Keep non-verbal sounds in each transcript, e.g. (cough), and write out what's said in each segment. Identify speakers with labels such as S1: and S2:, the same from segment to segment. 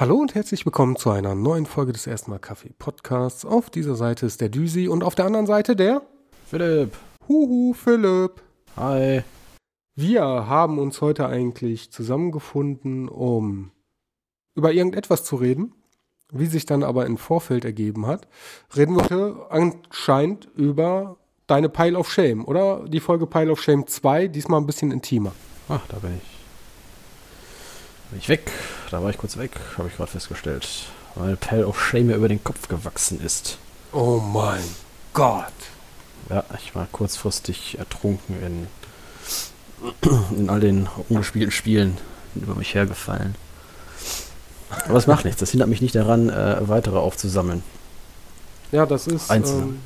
S1: Hallo und herzlich willkommen zu einer neuen Folge des Erstmal Kaffee Podcasts. Auf dieser Seite ist der Düsi und auf der anderen Seite der
S2: Philipp.
S1: Huhu Philipp.
S2: Hi.
S1: Wir haben uns heute eigentlich zusammengefunden, um über irgendetwas zu reden. Wie sich dann aber im Vorfeld ergeben hat, reden wir heute anscheinend über deine Pile of Shame oder die Folge Pile of Shame 2, diesmal ein bisschen intimer.
S2: Ach, da bin ich. Bin ich weg. Da war ich kurz weg, habe ich gerade festgestellt. Weil Pile of Shame mir über den Kopf gewachsen ist.
S1: Oh mein Gott.
S2: Ja, ich war kurzfristig ertrunken in, in all den ungespielten Spielen über mich hergefallen. Aber das macht nichts. Das hindert mich nicht daran, äh, weitere aufzusammeln.
S1: Ja, das ist. Ähm,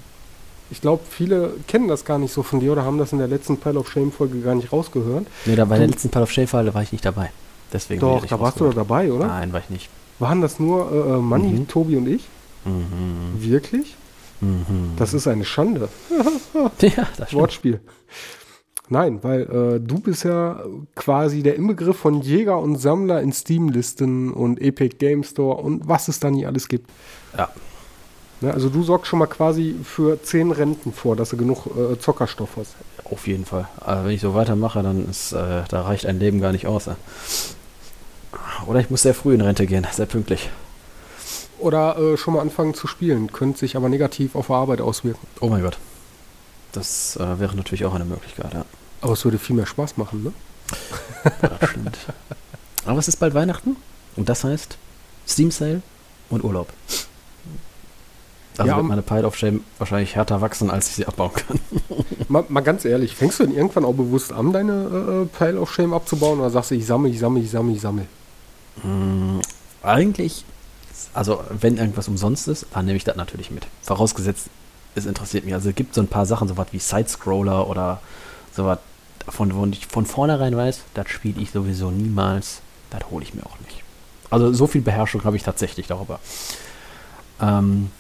S1: ich glaube, viele kennen das gar nicht so von dir oder haben das in der letzten Pile of Shame Folge gar nicht rausgehört.
S2: Nee, da bei der letzten Pile of Shame Folge war ich nicht dabei. Deswegen
S1: Doch, da warst du doch dabei, oder?
S2: Nein, war ich nicht.
S1: Waren das nur äh, äh Manni, mhm. Tobi und ich?
S2: Mhm.
S1: Wirklich?
S2: Mhm.
S1: Das ist eine Schande. (laughs) (laughs)
S2: ja, das
S1: Wortspiel. Nein, weil äh, du bist ja quasi der Inbegriff von Jäger und Sammler in Steam-Listen und Epic Game Store und was es da nie alles gibt.
S2: Ja.
S1: ja. Also du sorgst schon mal quasi für zehn Renten vor, dass du genug äh, Zockerstoff hast.
S2: Auf jeden Fall. Also wenn ich so weitermache, dann ist, äh, da reicht ein Leben gar nicht aus. Oder ich muss sehr früh in Rente gehen, sehr pünktlich.
S1: Oder äh, schon mal anfangen zu spielen, könnte sich aber negativ auf Arbeit auswirken.
S2: Oh mein Gott. Das äh, wäre natürlich auch eine Möglichkeit, ja.
S1: Aber es würde viel mehr Spaß machen, ne?
S2: das stimmt. Aber es ist bald Weihnachten und das heißt Steam Sale und Urlaub. Also ja, wird meine Pile of Shame wahrscheinlich härter wachsen, als ich sie abbauen kann. (laughs)
S1: mal, mal, ganz ehrlich, fängst du denn irgendwann auch bewusst an, deine äh, Pile of Shame abzubauen oder sagst du, ich sammle, ich sammle, ich sammle, ich sammle?
S2: Mm, eigentlich, also wenn irgendwas umsonst ist, dann nehme ich das natürlich mit. Vorausgesetzt, es interessiert mich. Also es gibt so ein paar Sachen, so was wie Sidescroller oder sowas, von wo ich von vornherein weiß, das spiele ich sowieso niemals, das hole ich mir auch nicht. Also so viel Beherrschung habe ich tatsächlich darüber. Ähm,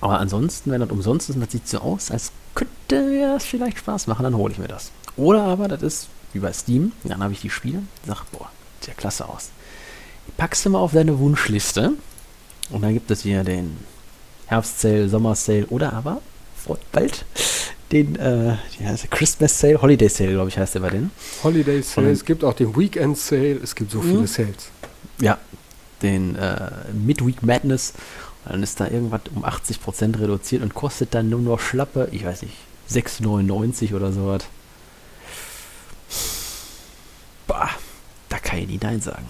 S2: aber ansonsten, wenn das umsonst ist und das sieht so aus, als könnte mir das vielleicht Spaß machen, dann hole ich mir das. Oder aber, das ist wie bei Steam, dann habe ich die Spiele, sage, boah, sieht ja klasse aus. Die packst du mal auf deine Wunschliste und dann gibt es hier den Herbst-Sale, Sommer-Sale oder aber bald den äh? Christmas Sale, Holiday Sale, glaube ich, heißt der bei denen.
S1: Holiday Sale, es gibt auch den Weekend Sale, es gibt so viele mhm. Sales.
S2: Ja, den äh, Midweek Madness dann ist da irgendwas um 80% reduziert und kostet dann nur noch schlappe, ich weiß nicht, 6,99 oder sowas. Bah, kann ich nie Nein sagen.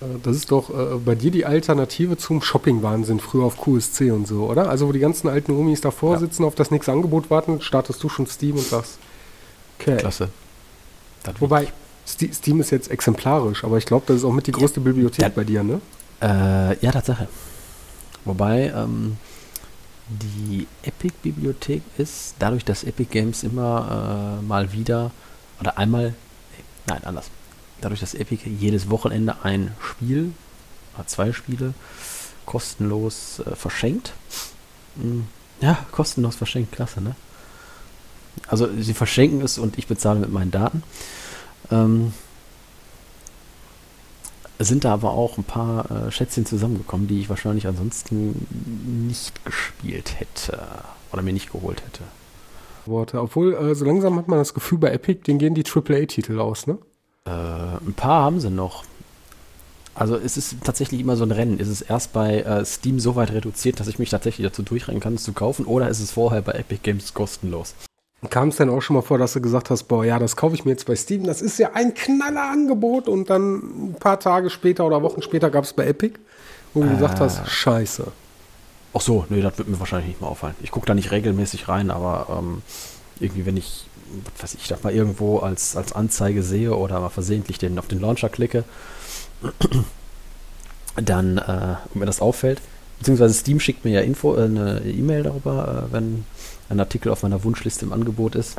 S1: Äh, das ist doch äh, bei dir die Alternative zum Shopping-Wahnsinn früher auf QSC und so, oder? Also wo die ganzen alten Umis davor ja. sitzen, auf das nächste Angebot warten, startest du schon Steam und sagst,
S2: okay. Klasse.
S1: Das Wobei, Steam ist jetzt exemplarisch, aber ich glaube, das ist auch mit die größte ja, Bibliothek bei dir, ne?
S2: Äh, ja, Tatsache. Wobei ähm, die Epic-Bibliothek ist, dadurch, dass Epic Games immer äh, mal wieder oder einmal, nein, anders. Dadurch, dass Epic jedes Wochenende ein Spiel oder zwei Spiele kostenlos äh, verschenkt. Hm, ja, kostenlos verschenkt, klasse, ne? Also sie verschenken es und ich bezahle mit meinen Daten. Ähm, sind da aber auch ein paar äh, Schätzchen zusammengekommen, die ich wahrscheinlich ansonsten nicht gespielt hätte oder mir nicht geholt hätte.
S1: Worte. Obwohl, äh, so langsam hat man das Gefühl, bei Epic, denen gehen die AAA-Titel aus, ne?
S2: Äh, ein paar haben sie noch. Also es ist tatsächlich immer so ein Rennen. Ist es erst bei äh, Steam so weit reduziert, dass ich mich tatsächlich dazu durchrennen kann, es zu kaufen, oder ist es vorher bei Epic Games kostenlos?
S1: Kam es denn auch schon mal vor, dass du gesagt hast, boah, ja, das kaufe ich mir jetzt bei Steam, das ist ja ein knaller Angebot und dann ein paar Tage später oder Wochen später gab es bei Epic, wo du äh, gesagt hast, scheiße.
S2: Ach so, nee, das wird mir wahrscheinlich nicht mehr auffallen. Ich gucke da nicht regelmäßig rein, aber ähm, irgendwie, wenn ich, was ich da mal irgendwo als, als Anzeige sehe oder mal versehentlich den, auf den Launcher klicke, (clears throat) dann, äh, mir das auffällt, beziehungsweise Steam schickt mir ja Info, äh, eine E-Mail darüber, äh, wenn ein Artikel auf meiner Wunschliste im Angebot ist.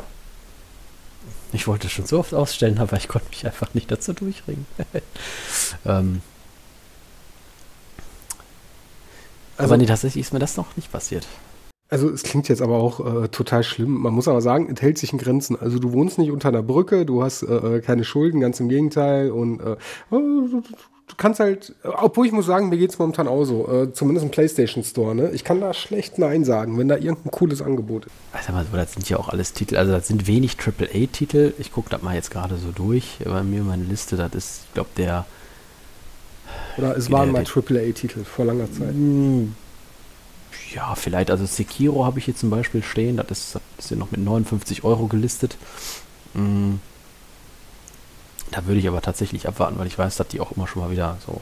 S2: Ich wollte es schon so oft ausstellen, aber ich konnte mich einfach nicht dazu durchringen. (laughs) ähm, also, aber nee, tatsächlich ist mir das noch nicht passiert.
S1: Also es klingt jetzt aber auch äh, total schlimm. Man muss aber sagen, es hält sich in Grenzen. Also du wohnst nicht unter einer Brücke, du hast äh, äh keine Schulden, ganz im Gegenteil. Und äh, oh, du kannst halt, obwohl ich muss sagen, mir geht es momentan auch so, äh, zumindest im PlayStation Store, ne? Ich kann da schlecht Nein sagen, wenn da irgendein cooles Angebot ist.
S2: Also mal so, das sind ja auch alles Titel, also das sind wenig AAA-Titel. Ich gucke das mal jetzt gerade so durch. Bei mir meine Liste, das ist, ich glaube, der.
S1: Oder es waren mal AAA-Titel vor langer Zeit.
S2: Hm, ja, vielleicht, also Sekiro habe ich hier zum Beispiel stehen, das ist, das ist hier noch mit 59 Euro gelistet. Hm, da würde ich aber tatsächlich abwarten, weil ich weiß, dass die auch immer schon mal wieder so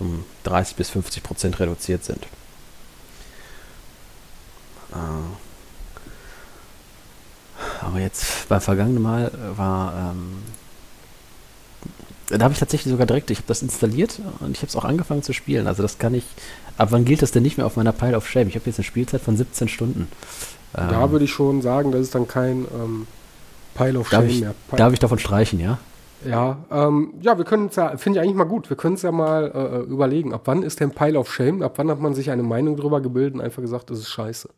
S2: um 30 bis 50 Prozent reduziert sind. Äh, aber jetzt beim vergangenen Mal war, ähm, da habe ich tatsächlich sogar direkt, ich habe das installiert und ich habe es auch angefangen zu spielen. Also das kann ich, ab wann gilt das denn nicht mehr auf meiner Pile of Shame? Ich habe jetzt eine Spielzeit von 17 Stunden.
S1: Da ähm, würde ich schon sagen, das ist dann kein ähm, Pile of
S2: Shame ich, mehr.
S1: Pile
S2: darf ich davon streichen, ja?
S1: Ja, ähm, ja, wir können es ja, finde ich eigentlich mal gut, wir können es ja mal äh, äh, überlegen, ab wann ist denn Pile of Shame, ab wann hat man sich eine Meinung drüber gebildet und einfach gesagt, das ist scheiße.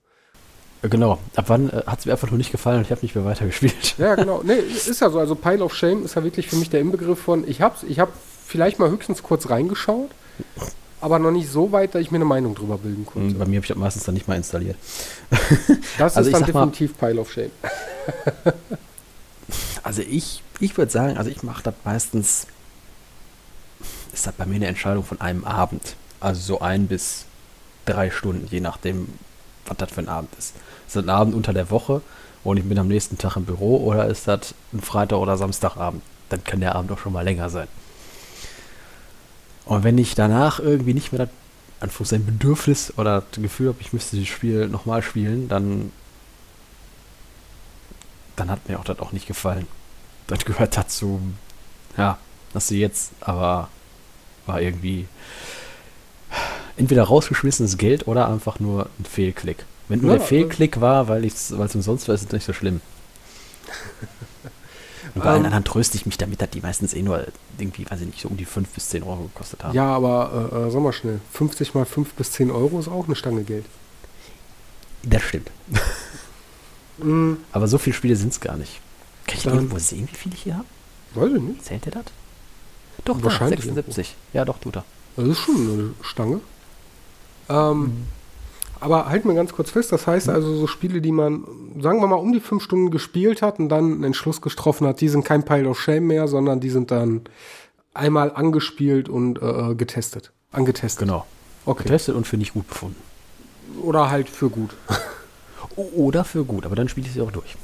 S2: Äh, genau, ab wann äh, hat es mir einfach nur nicht gefallen und ich habe nicht mehr weitergespielt.
S1: Ja, genau, (laughs) nee, ist ja so, also Pile of Shame ist ja wirklich für mich der Inbegriff von, ich hab's, ich habe vielleicht mal höchstens kurz reingeschaut, aber noch nicht so weit, dass ich mir eine Meinung drüber bilden konnte.
S2: Bei mir habe ich das meistens dann nicht mal installiert. (laughs)
S1: Das also ist dann definitiv mal, Pile of Shame. (laughs)
S2: also ich ich würde sagen, also ich mache das meistens, ist das bei mir eine Entscheidung von einem Abend. Also so ein bis drei Stunden, je nachdem, was das für ein Abend ist. Ist das ein Abend unter der Woche und ich bin am nächsten Tag im Büro oder ist das ein Freitag oder Samstagabend? Dann kann der Abend auch schon mal länger sein. Und wenn ich danach irgendwie nicht mehr das Anführungs ein Bedürfnis oder das Gefühl habe, ich müsste das Spiel nochmal spielen, dann, dann hat mir auch das auch nicht gefallen das gehört dazu. Ja, hast du jetzt, aber war irgendwie entweder rausgeschmissenes Geld oder einfach nur ein Fehlklick. Wenn nur ja, der Fehlklick war, weil es umsonst war, ist es nicht so schlimm. (laughs) Und bei allen ähm. anderen tröste ich mich damit, dass die meistens eh nur irgendwie, weiß ich nicht, so um die 5 bis 10 Euro gekostet haben.
S1: Ja, aber äh, äh sag mal schnell, 50 mal 5 bis 10 Euro ist auch eine Stange Geld.
S2: Das stimmt. (laughs) mm. Aber so viele Spiele sind es gar nicht. Kann ich irgendwo sehen, wie viel ich hier habe?
S1: Weiß ich nicht.
S2: Zählt der das? Doch,
S1: Wahrscheinlich
S2: da, 76. Irgendwo. Ja, doch, tut er.
S1: Das ist schon eine Stange. Ähm, mhm. Aber halt mir ganz kurz fest, das heißt also so Spiele, die man, sagen wir mal, um die fünf Stunden gespielt hat und dann einen Entschluss getroffen hat, die sind kein Pile of Shame mehr, sondern die sind dann einmal angespielt und äh, äh getestet. Angetestet.
S2: Genau. Okay. Getestet und für nicht gut befunden.
S1: Oder halt für gut. (laughs)
S2: Oder für gut, aber dann spiele ich sie auch durch.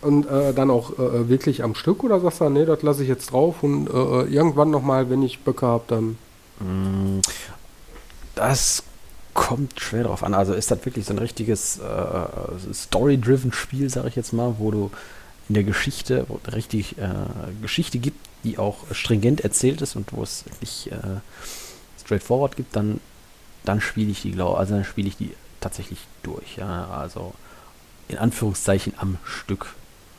S1: Und äh, dann auch äh, äh, wirklich am Stück oder sagst du, nee, das lasse ich jetzt drauf und äh, äh irgendwann nochmal, wenn ich Böcke habe, dann.
S2: Mm, das kommt schwer drauf an. Also ist das wirklich so ein richtiges äh, Story-driven Spiel, sage ich jetzt mal, wo du in der Geschichte, wo richtig Geschichte gibt, die auch stringent erzählt ist und wo es wirklich straightforward gibt, dann, dann spiele ich die, glaube also dann spiele ich die tatsächlich durch. Ja? Also in Anführungszeichen am Stück.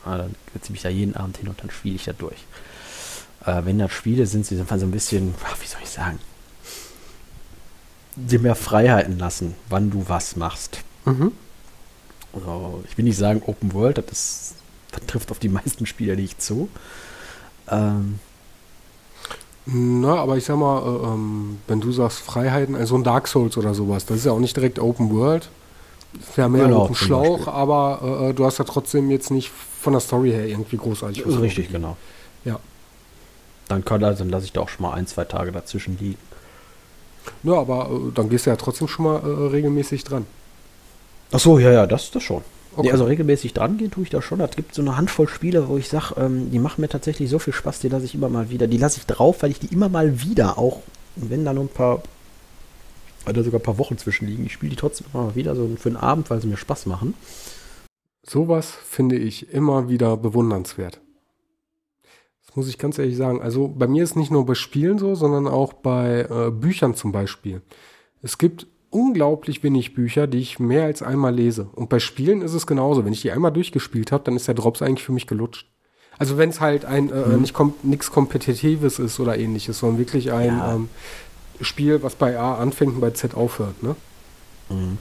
S2: Ja, dann setze ich mich da jeden Abend hin und dann spiele ich da durch. Äh, wenn das Spiele sind, sie sind so ein bisschen, wie soll ich sagen, dir mehr Freiheiten lassen, wann du was machst. Mhm. Also, ich will nicht sagen Open World, das, ist, das trifft auf die meisten Spieler nicht zu. Ähm,
S1: na, aber ich sag mal, äh, ähm, wenn du sagst Freiheiten, also ein Dark Souls oder sowas, das ist ja auch nicht direkt Open World. Das ist ja mehr genau, auf dem Schlauch, aber äh, äh, du hast ja trotzdem jetzt nicht von der Story her irgendwie großartig.
S2: Das ist richtig, genau.
S1: Ja.
S2: Dann, kann, also, dann lasse ich da auch schon mal ein, zwei Tage dazwischen liegen.
S1: Ja, aber äh, dann gehst du ja trotzdem schon mal äh, regelmäßig dran.
S2: Ach so, ja, ja, das, das schon. Okay. Nee, also regelmäßig dran gehen tue ich da schon. Es gibt so eine Handvoll Spiele, wo ich sage, ähm, die machen mir tatsächlich so viel Spaß, die lasse ich immer mal wieder. Die lasse ich drauf, weil ich die immer mal wieder, auch wenn da nur ein paar da sogar ein paar Wochen zwischen liegen. Ich spiele die trotzdem immer mal wieder so für einen Abend, weil sie mir Spaß machen.
S1: Sowas finde ich immer wieder bewundernswert. Das muss ich ganz ehrlich sagen. Also bei mir ist nicht nur bei Spielen so, sondern auch bei äh, Büchern zum Beispiel. Es gibt unglaublich wenig Bücher, die ich mehr als einmal lese. Und bei Spielen ist es genauso. Wenn ich die einmal durchgespielt habe, dann ist der Drops eigentlich für mich gelutscht. Also wenn es halt ein äh, mhm. nicht kom nichts Kompetitives ist oder ähnliches, sondern wirklich ein ja. ähm, Spiel, was bei A anfängt und bei Z aufhört, ne?
S2: Mhm.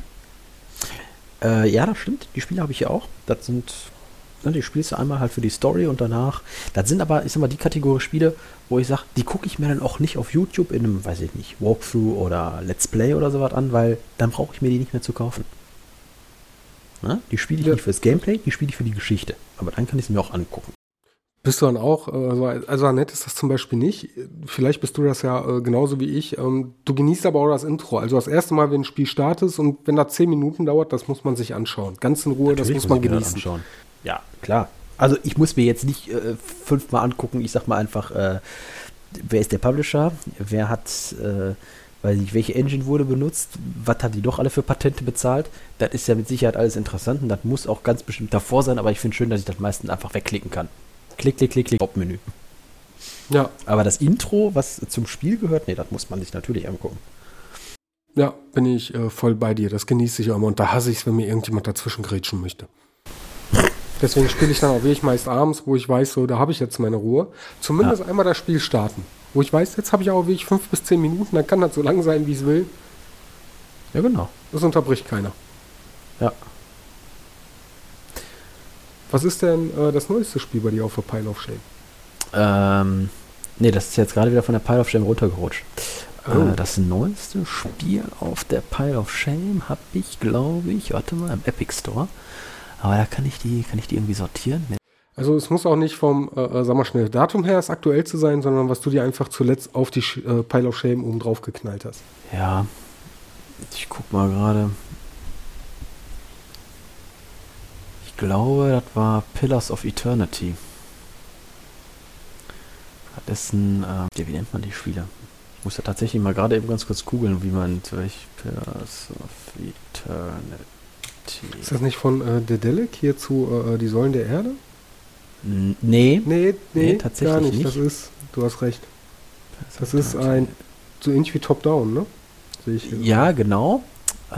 S2: Äh, ja, das stimmt. Die Spiele habe ich ja auch. Das sind Ne, die spielst du einmal halt für die Story und danach. Das sind aber, ich sag mal, die Kategorie Spiele, wo ich sage, die gucke ich mir dann auch nicht auf YouTube in einem, weiß ich nicht, Walkthrough oder Let's Play oder sowas an, weil dann brauche ich mir die nicht mehr zu kaufen. Ne? Die spiele ich ja. nicht fürs Gameplay, die spiele ich für die Geschichte. Aber dann kann ich sie mir auch angucken.
S1: Bist du dann auch, also, also Annette ist das zum Beispiel nicht. Vielleicht bist du das ja äh, genauso wie ich. Ähm, du genießt aber auch das Intro. Also das erste Mal, wenn ein Spiel startet und wenn das zehn Minuten dauert, das muss man sich anschauen. Ganz in Ruhe, Natürlich das muss man genießen.
S2: Ja, klar. Also ich muss mir jetzt nicht äh, fünfmal angucken. Ich sag mal einfach, äh, wer ist der Publisher? Wer hat, äh, weiß nicht, welche Engine wurde benutzt? Was haben die doch alle für Patente bezahlt? Das ist ja mit Sicherheit alles interessant und das muss auch ganz bestimmt davor sein. Aber ich finde schön, dass ich das meistens einfach wegklicken kann. Klick, klick, klick, klick, Hauptmenü. Ja. Aber das Intro, was zum Spiel gehört, nee, das muss man sich natürlich angucken.
S1: Ja, bin ich äh, voll bei dir. Das genieße ich auch immer. Und da hasse ich es, wenn mir irgendjemand dazwischen grätschen möchte. Deswegen spiele ich dann auch wirklich meist abends, wo ich weiß, so, da habe ich jetzt meine Ruhe. Zumindest ja. einmal das Spiel starten. Wo ich weiß, jetzt habe ich auch wirklich fünf bis zehn Minuten, dann kann das so lang sein, wie es will.
S2: Ja, genau.
S1: Das unterbricht keiner.
S2: Ja.
S1: Was ist denn äh, das neueste Spiel bei dir auf der Pile of Shame?
S2: Ähm, nee, das ist jetzt gerade wieder von der Pile of Shame runtergerutscht. Oh. Äh, das neueste Spiel auf der Pile of Shame habe ich, glaube ich, warte mal, im Epic Store. Aber da kann ich die, kann ich die irgendwie sortieren.
S1: Also es muss auch nicht vom, äh, äh, sag mal schnell, Datum her das aktuell zu sein, sondern was du dir einfach zuletzt auf die äh, Pile of Shame oben drauf geknallt hast.
S2: Ja, ich guck mal gerade. glaube, das war Pillars of Eternity. Das ist ein, äh, wie nennt man die Spiele? Ich muss ja tatsächlich mal gerade eben ganz kurz googeln, wie man welch Pillars of
S1: Eternity. Ist das nicht von äh, Dedelic hier zu äh, Die Säulen der Erde?
S2: nee. Nee,
S1: nee, nee tatsächlich gar nicht. nicht. Das ist, du hast recht. Das ist ein, so ähnlich wie Top-Down, ne?
S2: Sehe ich hier. Ja, genau. Äh,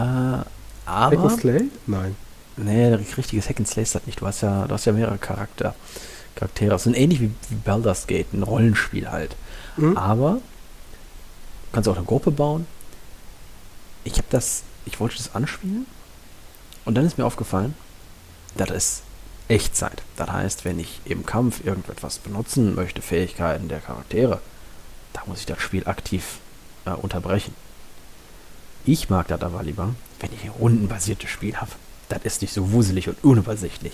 S2: aber.
S1: Slay? Nein.
S2: Nee, richtiges Hack and Slay ist das nicht. Du hast ja, du hast ja mehrere Charakter, Charaktere. Das sind ähnlich wie, wie Baldur's Gate, ein Rollenspiel halt. Mhm. Aber du kannst auch eine Gruppe bauen. Ich habe das, ich wollte das anspielen und dann ist mir aufgefallen, das ist Echtzeit. Das heißt, wenn ich im Kampf irgendetwas benutzen möchte, Fähigkeiten der Charaktere, da muss ich das Spiel aktiv äh, unterbrechen. Ich mag das aber lieber, wenn ich ein rundenbasiertes Spiel habe das ist nicht so wuselig und unübersichtlich.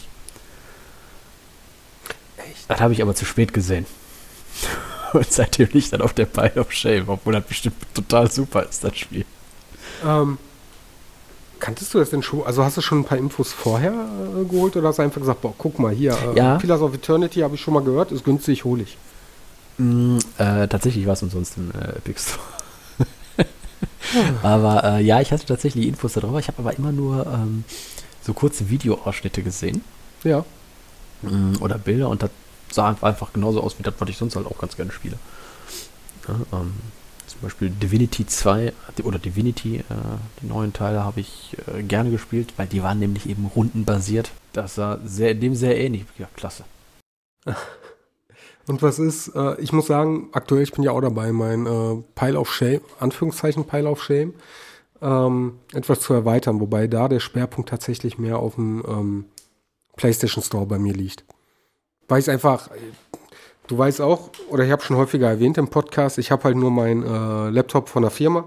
S2: Echt? Das habe ich aber zu spät gesehen. (laughs) Und seitdem liegt dann auf der Pile of Shame, obwohl das bestimmt total super ist, das Spiel.
S1: Ähm, kanntest du das denn schon? Also hast du schon ein paar Infos vorher äh, geholt oder hast du einfach gesagt, boah, guck mal hier,
S2: äh, ja.
S1: Pillars of Eternity habe ich schon mal gehört, ist günstig, hole ich.
S2: Mm, äh, tatsächlich war es umsonst im äh, Epic Store. (laughs) aber äh, ja, ich hatte tatsächlich Infos darüber. Ich habe aber immer nur ähm, so kurze Videoausschnitte gesehen.
S1: Ja.
S2: Mm, oder Bilder und das sah einfach genauso aus wie das, was ich sonst halt auch ganz gerne spiele. Ja, ähm, zum Beispiel Divinity 2 oder Divinity, äh, die neuen Teile habe ich äh, gerne gespielt, weil die waren nämlich eben rundenbasiert. Das sah sehr, dem sehr ähnlich. Ja, klasse.
S1: Und was ist, äh, ich muss sagen, aktuell, ich bin ja auch dabei, mein äh, Pile of Shame, Anführungszeichen Pile of Shame, ähm, etwas zu erweitern, wobei da der Schwerpunkt tatsächlich mehr auf dem ähm, PlayStation Store bei mir liegt. Weil ich einfach, du weißt auch, oder ich habe schon häufiger erwähnt im Podcast, ich habe halt nur meinen äh, Laptop von der Firma.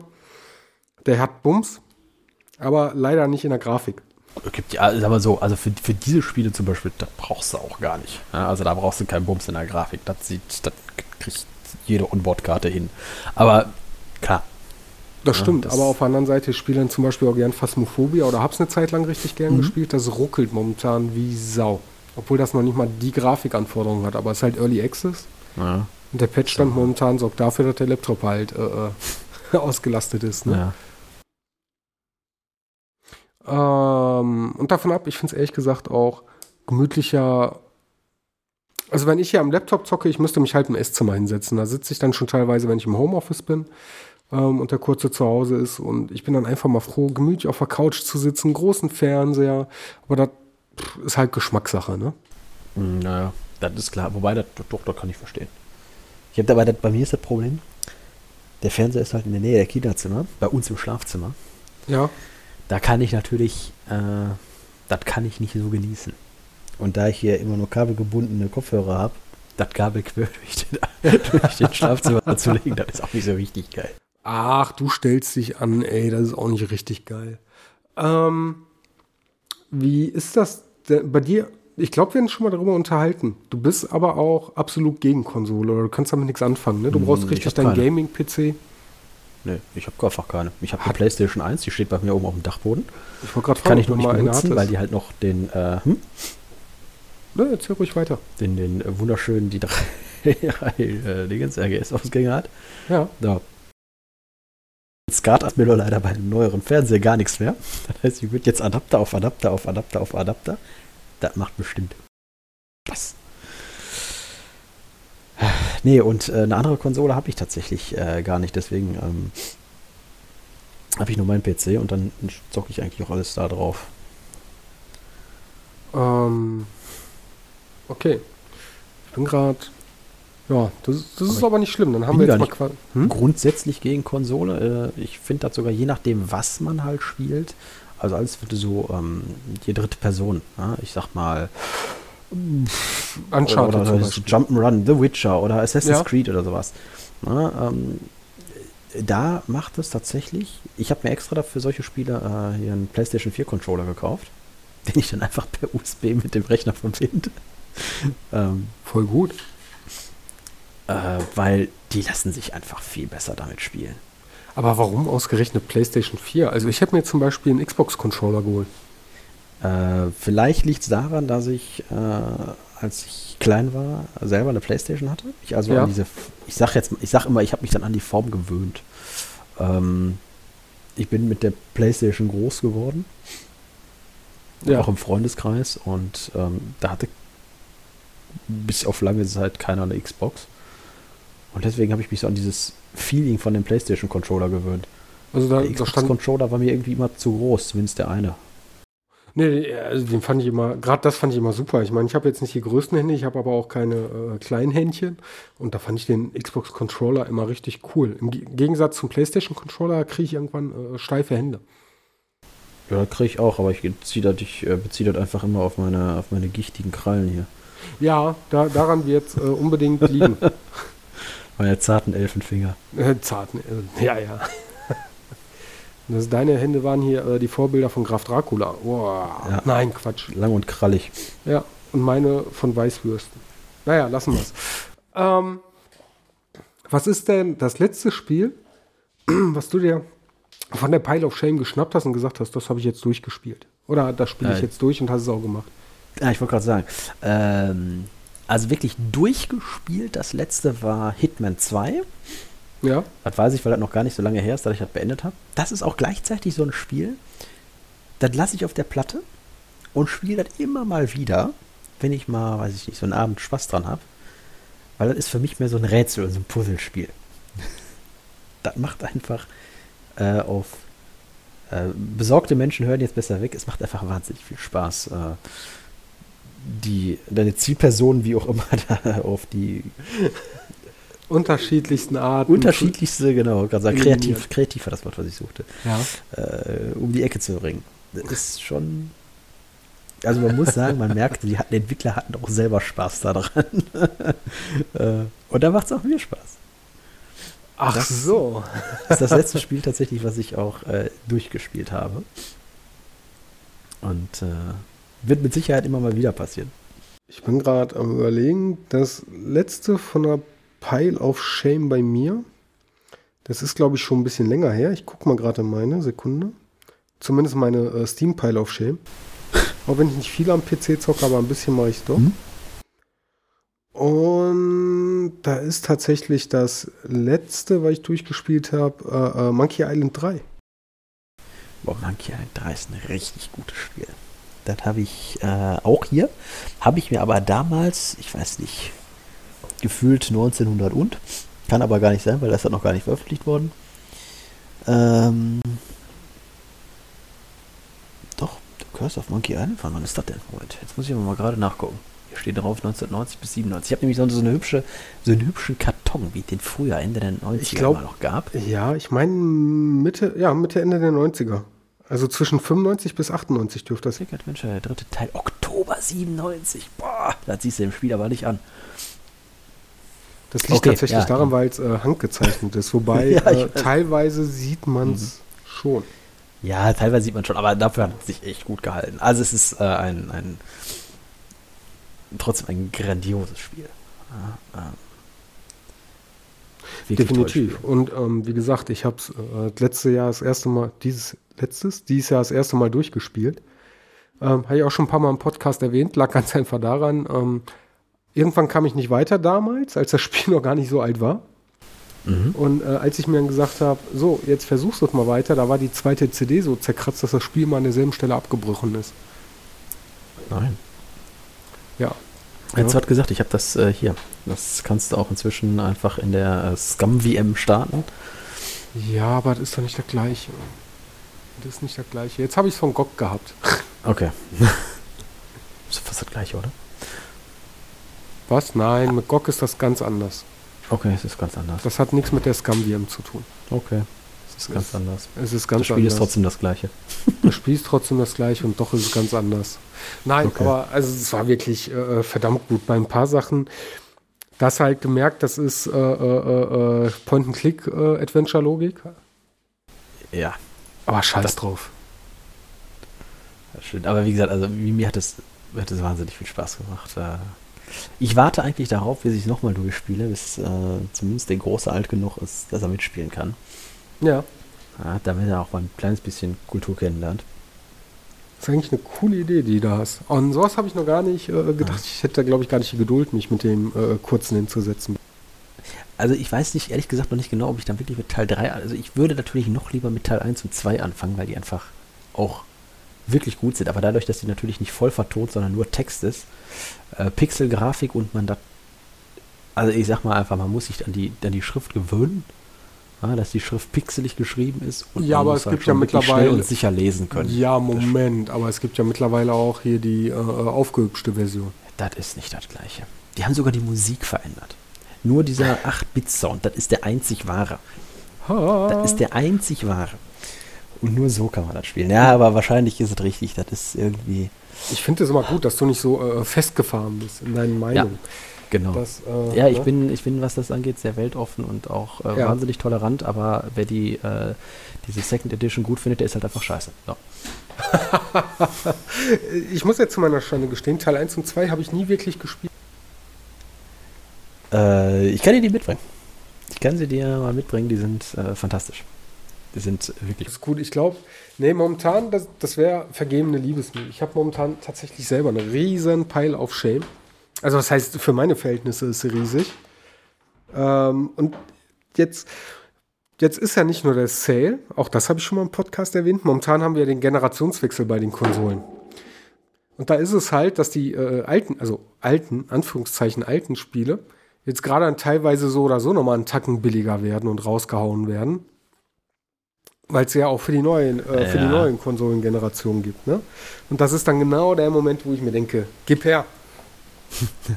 S1: Der hat Bums, aber leider nicht in der Grafik.
S2: Gibt ja, aber so, also für, für diese Spiele zum Beispiel, das brauchst du auch gar nicht. Also da brauchst du keinen Bums in der Grafik. Das sieht, das kriegt jede Onboard-Karte hin. Aber klar,
S1: das ja, stimmt, das aber auf der anderen Seite spielen zum Beispiel auch gern Phasmophobia oder hab's eine Zeit lang richtig gern mhm. gespielt. Das ruckelt momentan wie Sau. Obwohl das noch nicht mal die Grafikanforderungen hat, aber es ist halt Early Access. Ja. Und der Patchstand ja. momentan sorgt dafür, dass der Laptop halt äh, äh (laughs) ausgelastet ist. Ne? Ähm, und davon ab, ich finde es ehrlich gesagt auch gemütlicher. Also wenn ich hier am Laptop zocke, ich müsste mich halt im Esszimmer hinsetzen. Da sitze ich dann schon teilweise, wenn ich im Homeoffice bin ähm, und der Kurze zu Hause ist. Und ich bin dann einfach mal froh, gemütlich auf der Couch zu sitzen, großen Fernseher. Aber das ist halt Geschmackssache, ne?
S2: Hm, naja, das ist klar. Wobei, das, doch, das kann ich verstehen. Ich habe dabei, das, bei mir ist das Problem, der Fernseher ist halt in der Nähe der Kinderzimmer, bei uns im Schlafzimmer.
S1: Ja.
S2: Da kann ich natürlich, äh, das kann ich nicht so genießen. Und da ich hier immer nur kabelgebundene Kopfhörer habe, das Kabel quer (laughs) durch den, durch den Schlafzimmer zu legen, das ist auch nicht so richtig geil.
S1: Ach, du stellst dich an, ey, das ist auch nicht richtig geil. Ähm, wie ist das bei dir? Ich glaube, wir haben schon mal darüber unterhalten. Du bist aber auch absolut gegen Konsole oder du kannst damit nichts anfangen. Ne? Du brauchst
S2: Hm, ich
S1: richtig deinen. Gaming-PC.
S2: Nee, ich habe einfach keine. Ich habe eine Playstation 1, die steht bei mir oben auf dem Dachboden.
S1: Ich wollte gerade
S2: Kann ich
S1: du
S2: nicht benutzen, weil die halt noch den, äh, hm?
S1: Ne, erzähl ruhig weiter.
S2: den, den äh, wunderschönen, die drei, äh, (laughs) Dingens, RGS-Ausgänge hat.
S1: Ja.
S2: Ja. SCART hat mir nur leider bei dem neueren Fernseher gar nichts mehr. (laughs) Das heißt, ich würde jetzt Adapter auf Adapter auf Adapter auf Adapter. Das macht bestimmt Spaß. (sighs) Nee, und äh, eine andere Konsole habe ich tatsächlich äh, gar nicht. Deswegen ähm, habe ich nur meinen PC und dann zocke ich eigentlich auch alles da drauf.
S1: Ähm, okay. Ich bin gerade. Ja, das, das ist
S2: Aber
S1: aber nicht schlimm. Dann haben wir jetzt mal quasi. Hm?
S2: Grundsätzlich gegen Konsole. Äh, ich finde das sogar je nachdem, was man halt spielt. Also alles würde so ähm, die dritte Person. Ja? Ich sag mal
S1: Uncharted
S2: oder, oder. Jump'n'Run, The Witcher oder Assassin's
S1: Ja.
S2: Creed oder sowas. Na, ähm, da macht es tatsächlich. Ich habe mir extra dafür solche Spiele äh, hier einen PlayStation 4 Controller gekauft, (laughs) den ich dann einfach per USB mit dem Rechner verbinde. (laughs) ähm,
S1: Voll gut.
S2: Äh, weil die lassen sich einfach viel besser damit spielen.
S1: Aber warum ausgerechnet PlayStation 4? Also ich hätte mir zum Beispiel einen Xbox-Controller geholt.
S2: Äh, vielleicht liegt es daran, dass ich, äh, als ich klein war, selber eine Playstation hatte. Ich also
S1: Ja.
S2: an diese, ich sag jetzt, ich sag immer, ich habe mich dann an die Form gewöhnt. Ähm, ich bin mit der Playstation groß geworden,
S1: Ja.
S2: auch im Freundeskreis und ähm, da hatte bis auf lange Zeit keiner eine Xbox. Und deswegen habe ich mich so an dieses Feeling von dem PlayStation Controller gewöhnt.
S1: Also da,
S2: Der
S1: da
S2: Xbox
S1: stand.
S2: Controller war mir irgendwie immer zu groß, zumindest der eine.
S1: Nee, also den fand ich immer, gerade das fand ich immer super. Ich meine, ich habe jetzt nicht die größten Hände, ich habe aber auch keine äh, kleinen Händchen. Und da fand ich den Xbox Controller immer richtig cool. Im Ge- Gegensatz zum PlayStation Controller kriege ich irgendwann äh, steife Hände.
S2: Ja, kriege ich auch, aber ich beziehe das, ich, äh, beziehe das einfach immer auf meine, auf meine gichtigen Krallen hier.
S1: Ja, da, daran wird es äh, unbedingt liegen. (laughs)
S2: Meine zarten Elfenfinger.
S1: Äh, zarten, ja, ja. (laughs) Das, deine Hände waren hier äh, die Vorbilder von Graf Dracula. Boah,
S2: Ja.
S1: Nein, Quatsch.
S2: Lang und krallig.
S1: Ja, und meine von Weißwürsten. Naja, lassen wir es. ähm, was ist denn das letzte Spiel, (clears throat) was du dir von der Pile of Shame geschnappt hast und gesagt hast, das habe ich jetzt durchgespielt? Oder das spiele ich
S2: Äh,
S1: jetzt durch und hast es auch gemacht?
S2: Ja, ich wollte gerade sagen. Ähm, also wirklich durchgespielt, das letzte war Hitman 2.
S1: Ja,
S2: Das weiß ich, weil das noch gar nicht so lange her ist, dass ich das beendet habe. Das ist auch gleichzeitig so ein Spiel, das lasse ich auf der Platte und spiele das immer mal wieder, wenn ich mal, weiß ich nicht, so einen Abend Spaß dran habe. Weil das ist für mich mehr so ein Rätsel und so ein Puzzlespiel. (laughs) das macht einfach äh, auf äh, besorgte Menschen hören jetzt besser weg. Es macht einfach wahnsinnig viel Spaß, äh, die deine Zielperson, wie auch immer, (laughs) da auf die
S1: unterschiedlichsten Arten.
S2: unterschiedlichste, genau, gerade sagen, kreativ, kreativ war das Wort, was ich suchte,
S1: Ja.
S2: äh, um die Ecke zu bringen. Das ist schon. Also man muss sagen, man merkt, die, hatten, die Entwickler hatten auch selber Spaß daran. (laughs) äh, und da macht es auch mir Spaß.
S1: Ach
S2: Das-
S1: so.
S2: Das ist das letzte Spiel tatsächlich, was ich auch äh, durchgespielt habe. Und äh, wird mit Sicherheit immer mal wieder passieren.
S1: Ich bin gerade am überlegen, das letzte von der Pile of Shame bei mir, das ist glaube ich schon ein bisschen länger her. Ich gucke mal gerade meine Sekunde. Zumindest meine äh, Steam Pile of Shame. (laughs) Auch wenn ich nicht viel am PC zocke, aber ein bisschen mache ich doch.
S2: Mhm.
S1: Und da ist tatsächlich das letzte, was ich durchgespielt habe, äh, äh, Monkey Island 3.
S2: Boah, Monkey Island 3 ist ein richtig gutes Spiel. Das habe ich äh, auch hier. Habe ich mir aber damals, ich weiß nicht, gefühlt 1900 und. Kann aber gar nicht sein, weil das ist noch gar nicht veröffentlicht worden. Ähm, doch, The Curse of Monkey Island. Wann wann ist das denn? Moment, jetzt muss ich aber mal gerade nachgucken. Hier steht drauf 1990 bis 97. Ich habe nämlich so, so eine hübsche, so einen hübschen Karton, wie den früher Ende der 90er
S1: Ich glaub-
S2: noch gab.
S1: Ja, ich meine Mitte, ja, Mitte, Ende der 90er. Also zwischen 95 bis 98 dürfte das.
S2: Sick Adventure, der dritte Teil, Oktober Oktober 97. Boah, das siehst du im Spiel aber nicht an.
S1: Das liegt
S2: Okay,
S1: tatsächlich
S2: ja.
S1: daran, weil es äh, handgezeichnet ist. Wobei (laughs)
S2: Ja,
S1: äh, teilweise sieht man es schon.
S2: Ja, teilweise sieht man schon, aber dafür hat es sich echt gut gehalten. Also es ist äh, ein, ein trotzdem ein grandioses Spiel. Ja, ähm,
S1: Definitiv. Und ähm, wie gesagt, ich habe es äh, letztes Jahr das erste Mal, dieses letztes, dieses Jahr das erste Mal durchgespielt. Ähm, Habe ich auch schon ein paar Mal im Podcast erwähnt, lag ganz (laughs) einfach daran, ähm, irgendwann kam ich nicht weiter damals, als das Spiel (laughs) noch gar nicht so alt war.
S2: Mhm.
S1: Und äh, als ich mir dann gesagt habe, so, jetzt versuchst du es mal weiter, da war die zweite CD so zerkratzt, dass das Spiel mal an derselben Stelle abgebrochen ist.
S2: Nein.
S1: Ja.
S2: Jetzt
S1: Ja.
S2: hat gesagt, ich habe das äh, hier. Das kannst du auch inzwischen einfach in der äh, Scum-VM starten.
S1: Ja, aber das ist doch nicht das Gleiche. Das ist nicht das Gleiche. Jetzt habe ich es von GOG gehabt. (laughs)
S2: Okay. (laughs) ist fast das gleiche, oder?
S1: Was? Nein, mit GOG ist das ganz anders.
S2: Okay, es ist ganz anders.
S1: Das hat nichts mit der Scum-VM zu tun.
S2: Okay. Es ist ganz anders.
S1: Es ist ganz
S2: Das Spiel
S1: anders.
S2: ist trotzdem das gleiche. (laughs)
S1: Das Spiel ist trotzdem das gleiche und doch ist es ganz anders. Nein,
S2: Okay.
S1: aber also es war wirklich äh, verdammt gut. Bei ein paar Sachen, das halt gemerkt, das ist äh, äh, äh, Point-and-Click-Adventure-Logik.
S2: Ja,
S1: aber scheiß
S2: Das-
S1: drauf.
S2: stimmt. Aber wie gesagt, also mir mir hat es mir hat es wahnsinnig viel Spaß gemacht. Äh, Ich warte eigentlich darauf, bis ich es nochmal durchspiele, bis äh, zumindest der Große alt genug ist, dass er mitspielen kann.
S1: Ja,
S2: Ja, damit er auch mal ein kleines bisschen Kultur kennenlernt.
S1: das ist eigentlich eine coole Idee, die du da hast. An sowas habe ich noch gar nicht äh, gedacht. Ich hätte da, glaube ich, gar nicht die Geduld, mich mit dem äh, Kurzen hinzusetzen.
S2: Also ich weiß nicht, ehrlich gesagt noch nicht genau, ob ich dann wirklich mit Teil 3, also ich würde natürlich noch lieber mit Teil 1 und 2 anfangen, weil die einfach auch wirklich gut sind. Aber dadurch, dass die natürlich nicht voll vertont, sondern nur Text ist, äh, Pixelgrafik und man da, also ich sag mal einfach, man muss sich an die, an die Schrift gewöhnen, ja, dass die Schrift pixelig geschrieben ist und
S1: Ja,
S2: man
S1: aber
S2: muss
S1: es
S2: halt
S1: gibt ja mittlerweile-
S2: schnell und sicher lesen können.
S1: Ja, Moment, aber es gibt ja mittlerweile auch hier die äh, aufgehübschte Version.
S2: Das ist nicht das gleiche. Die haben sogar die Musik verändert. Nur dieser 8-Bit-Sound, das ist der einzig wahre. Das ist der einzig wahre. Und nur so kann man das spielen. Ja, aber wahrscheinlich ist es richtig. Das ist irgendwie.
S1: Ich finde es immer gut, dass du nicht so äh, festgefahren bist in deinen Meinungen.
S2: Genau.
S1: Das, äh,
S2: ja, ich
S1: ne?
S2: bin, ich bin, was das angeht, sehr weltoffen und auch äh,
S1: Ja.
S2: wahnsinnig tolerant, aber wer die, äh, diese Second Edition gut findet, der ist halt einfach scheiße. So. (laughs)
S1: Ich muss jetzt zu meiner Schande gestehen, Teil 1 und 2 habe ich nie wirklich gespielt.
S2: Äh, ich kann dir die mitbringen. Ich kann sie dir mal mitbringen, die sind äh, fantastisch. Die sind wirklich.
S1: Das ist gut. Ich glaube, nee, momentan, das, das wäre vergebene Liebesmühe. Ich habe momentan tatsächlich selber einen riesen Pile auf Shame. Also das heißt, für meine Verhältnisse ist sie riesig. Ähm, und jetzt, jetzt ist ja nicht nur der Sale, auch das habe ich schon mal im Podcast erwähnt. Momentan haben wir den Generationswechsel bei den Konsolen. Und da ist es halt, dass die äh, alten, also alten, Anführungszeichen alten Spiele, jetzt gerade dann teilweise so oder so nochmal einen Tacken billiger werden und rausgehauen werden. Weil es ja auch für die neuen, äh, für die
S2: Ja.
S1: neuen Konsolengenerationen gibt, ne? Und das ist dann genau der Moment, wo ich mir denke, gib her. (laughs)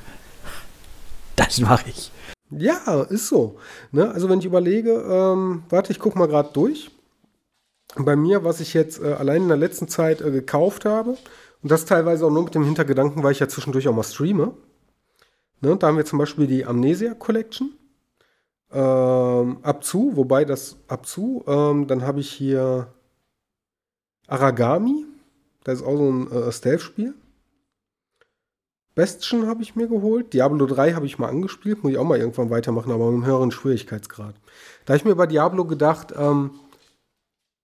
S2: Das mache ich.
S1: Ja, ist so. Ne? Also wenn ich überlege, ähm, warte, ich gucke mal gerade durch. Bei mir, was ich jetzt äh, allein in der letzten Zeit äh, gekauft habe, und das teilweise auch nur mit dem Hintergedanken, weil ich ja zwischendurch auch mal streame. Ne? Da haben wir zum Beispiel die Amnesia Collection. Ähm, Abzu, wobei das Abzu, ähm, dann habe ich hier Aragami. Das ist auch so ein äh, Stealth-Spiel. Bastion habe ich mir geholt. Diablo 3 habe ich mal angespielt. Muss ich auch mal irgendwann weitermachen, aber mit einem höheren Schwierigkeitsgrad. Da habe ich mir bei Diablo gedacht, ähm,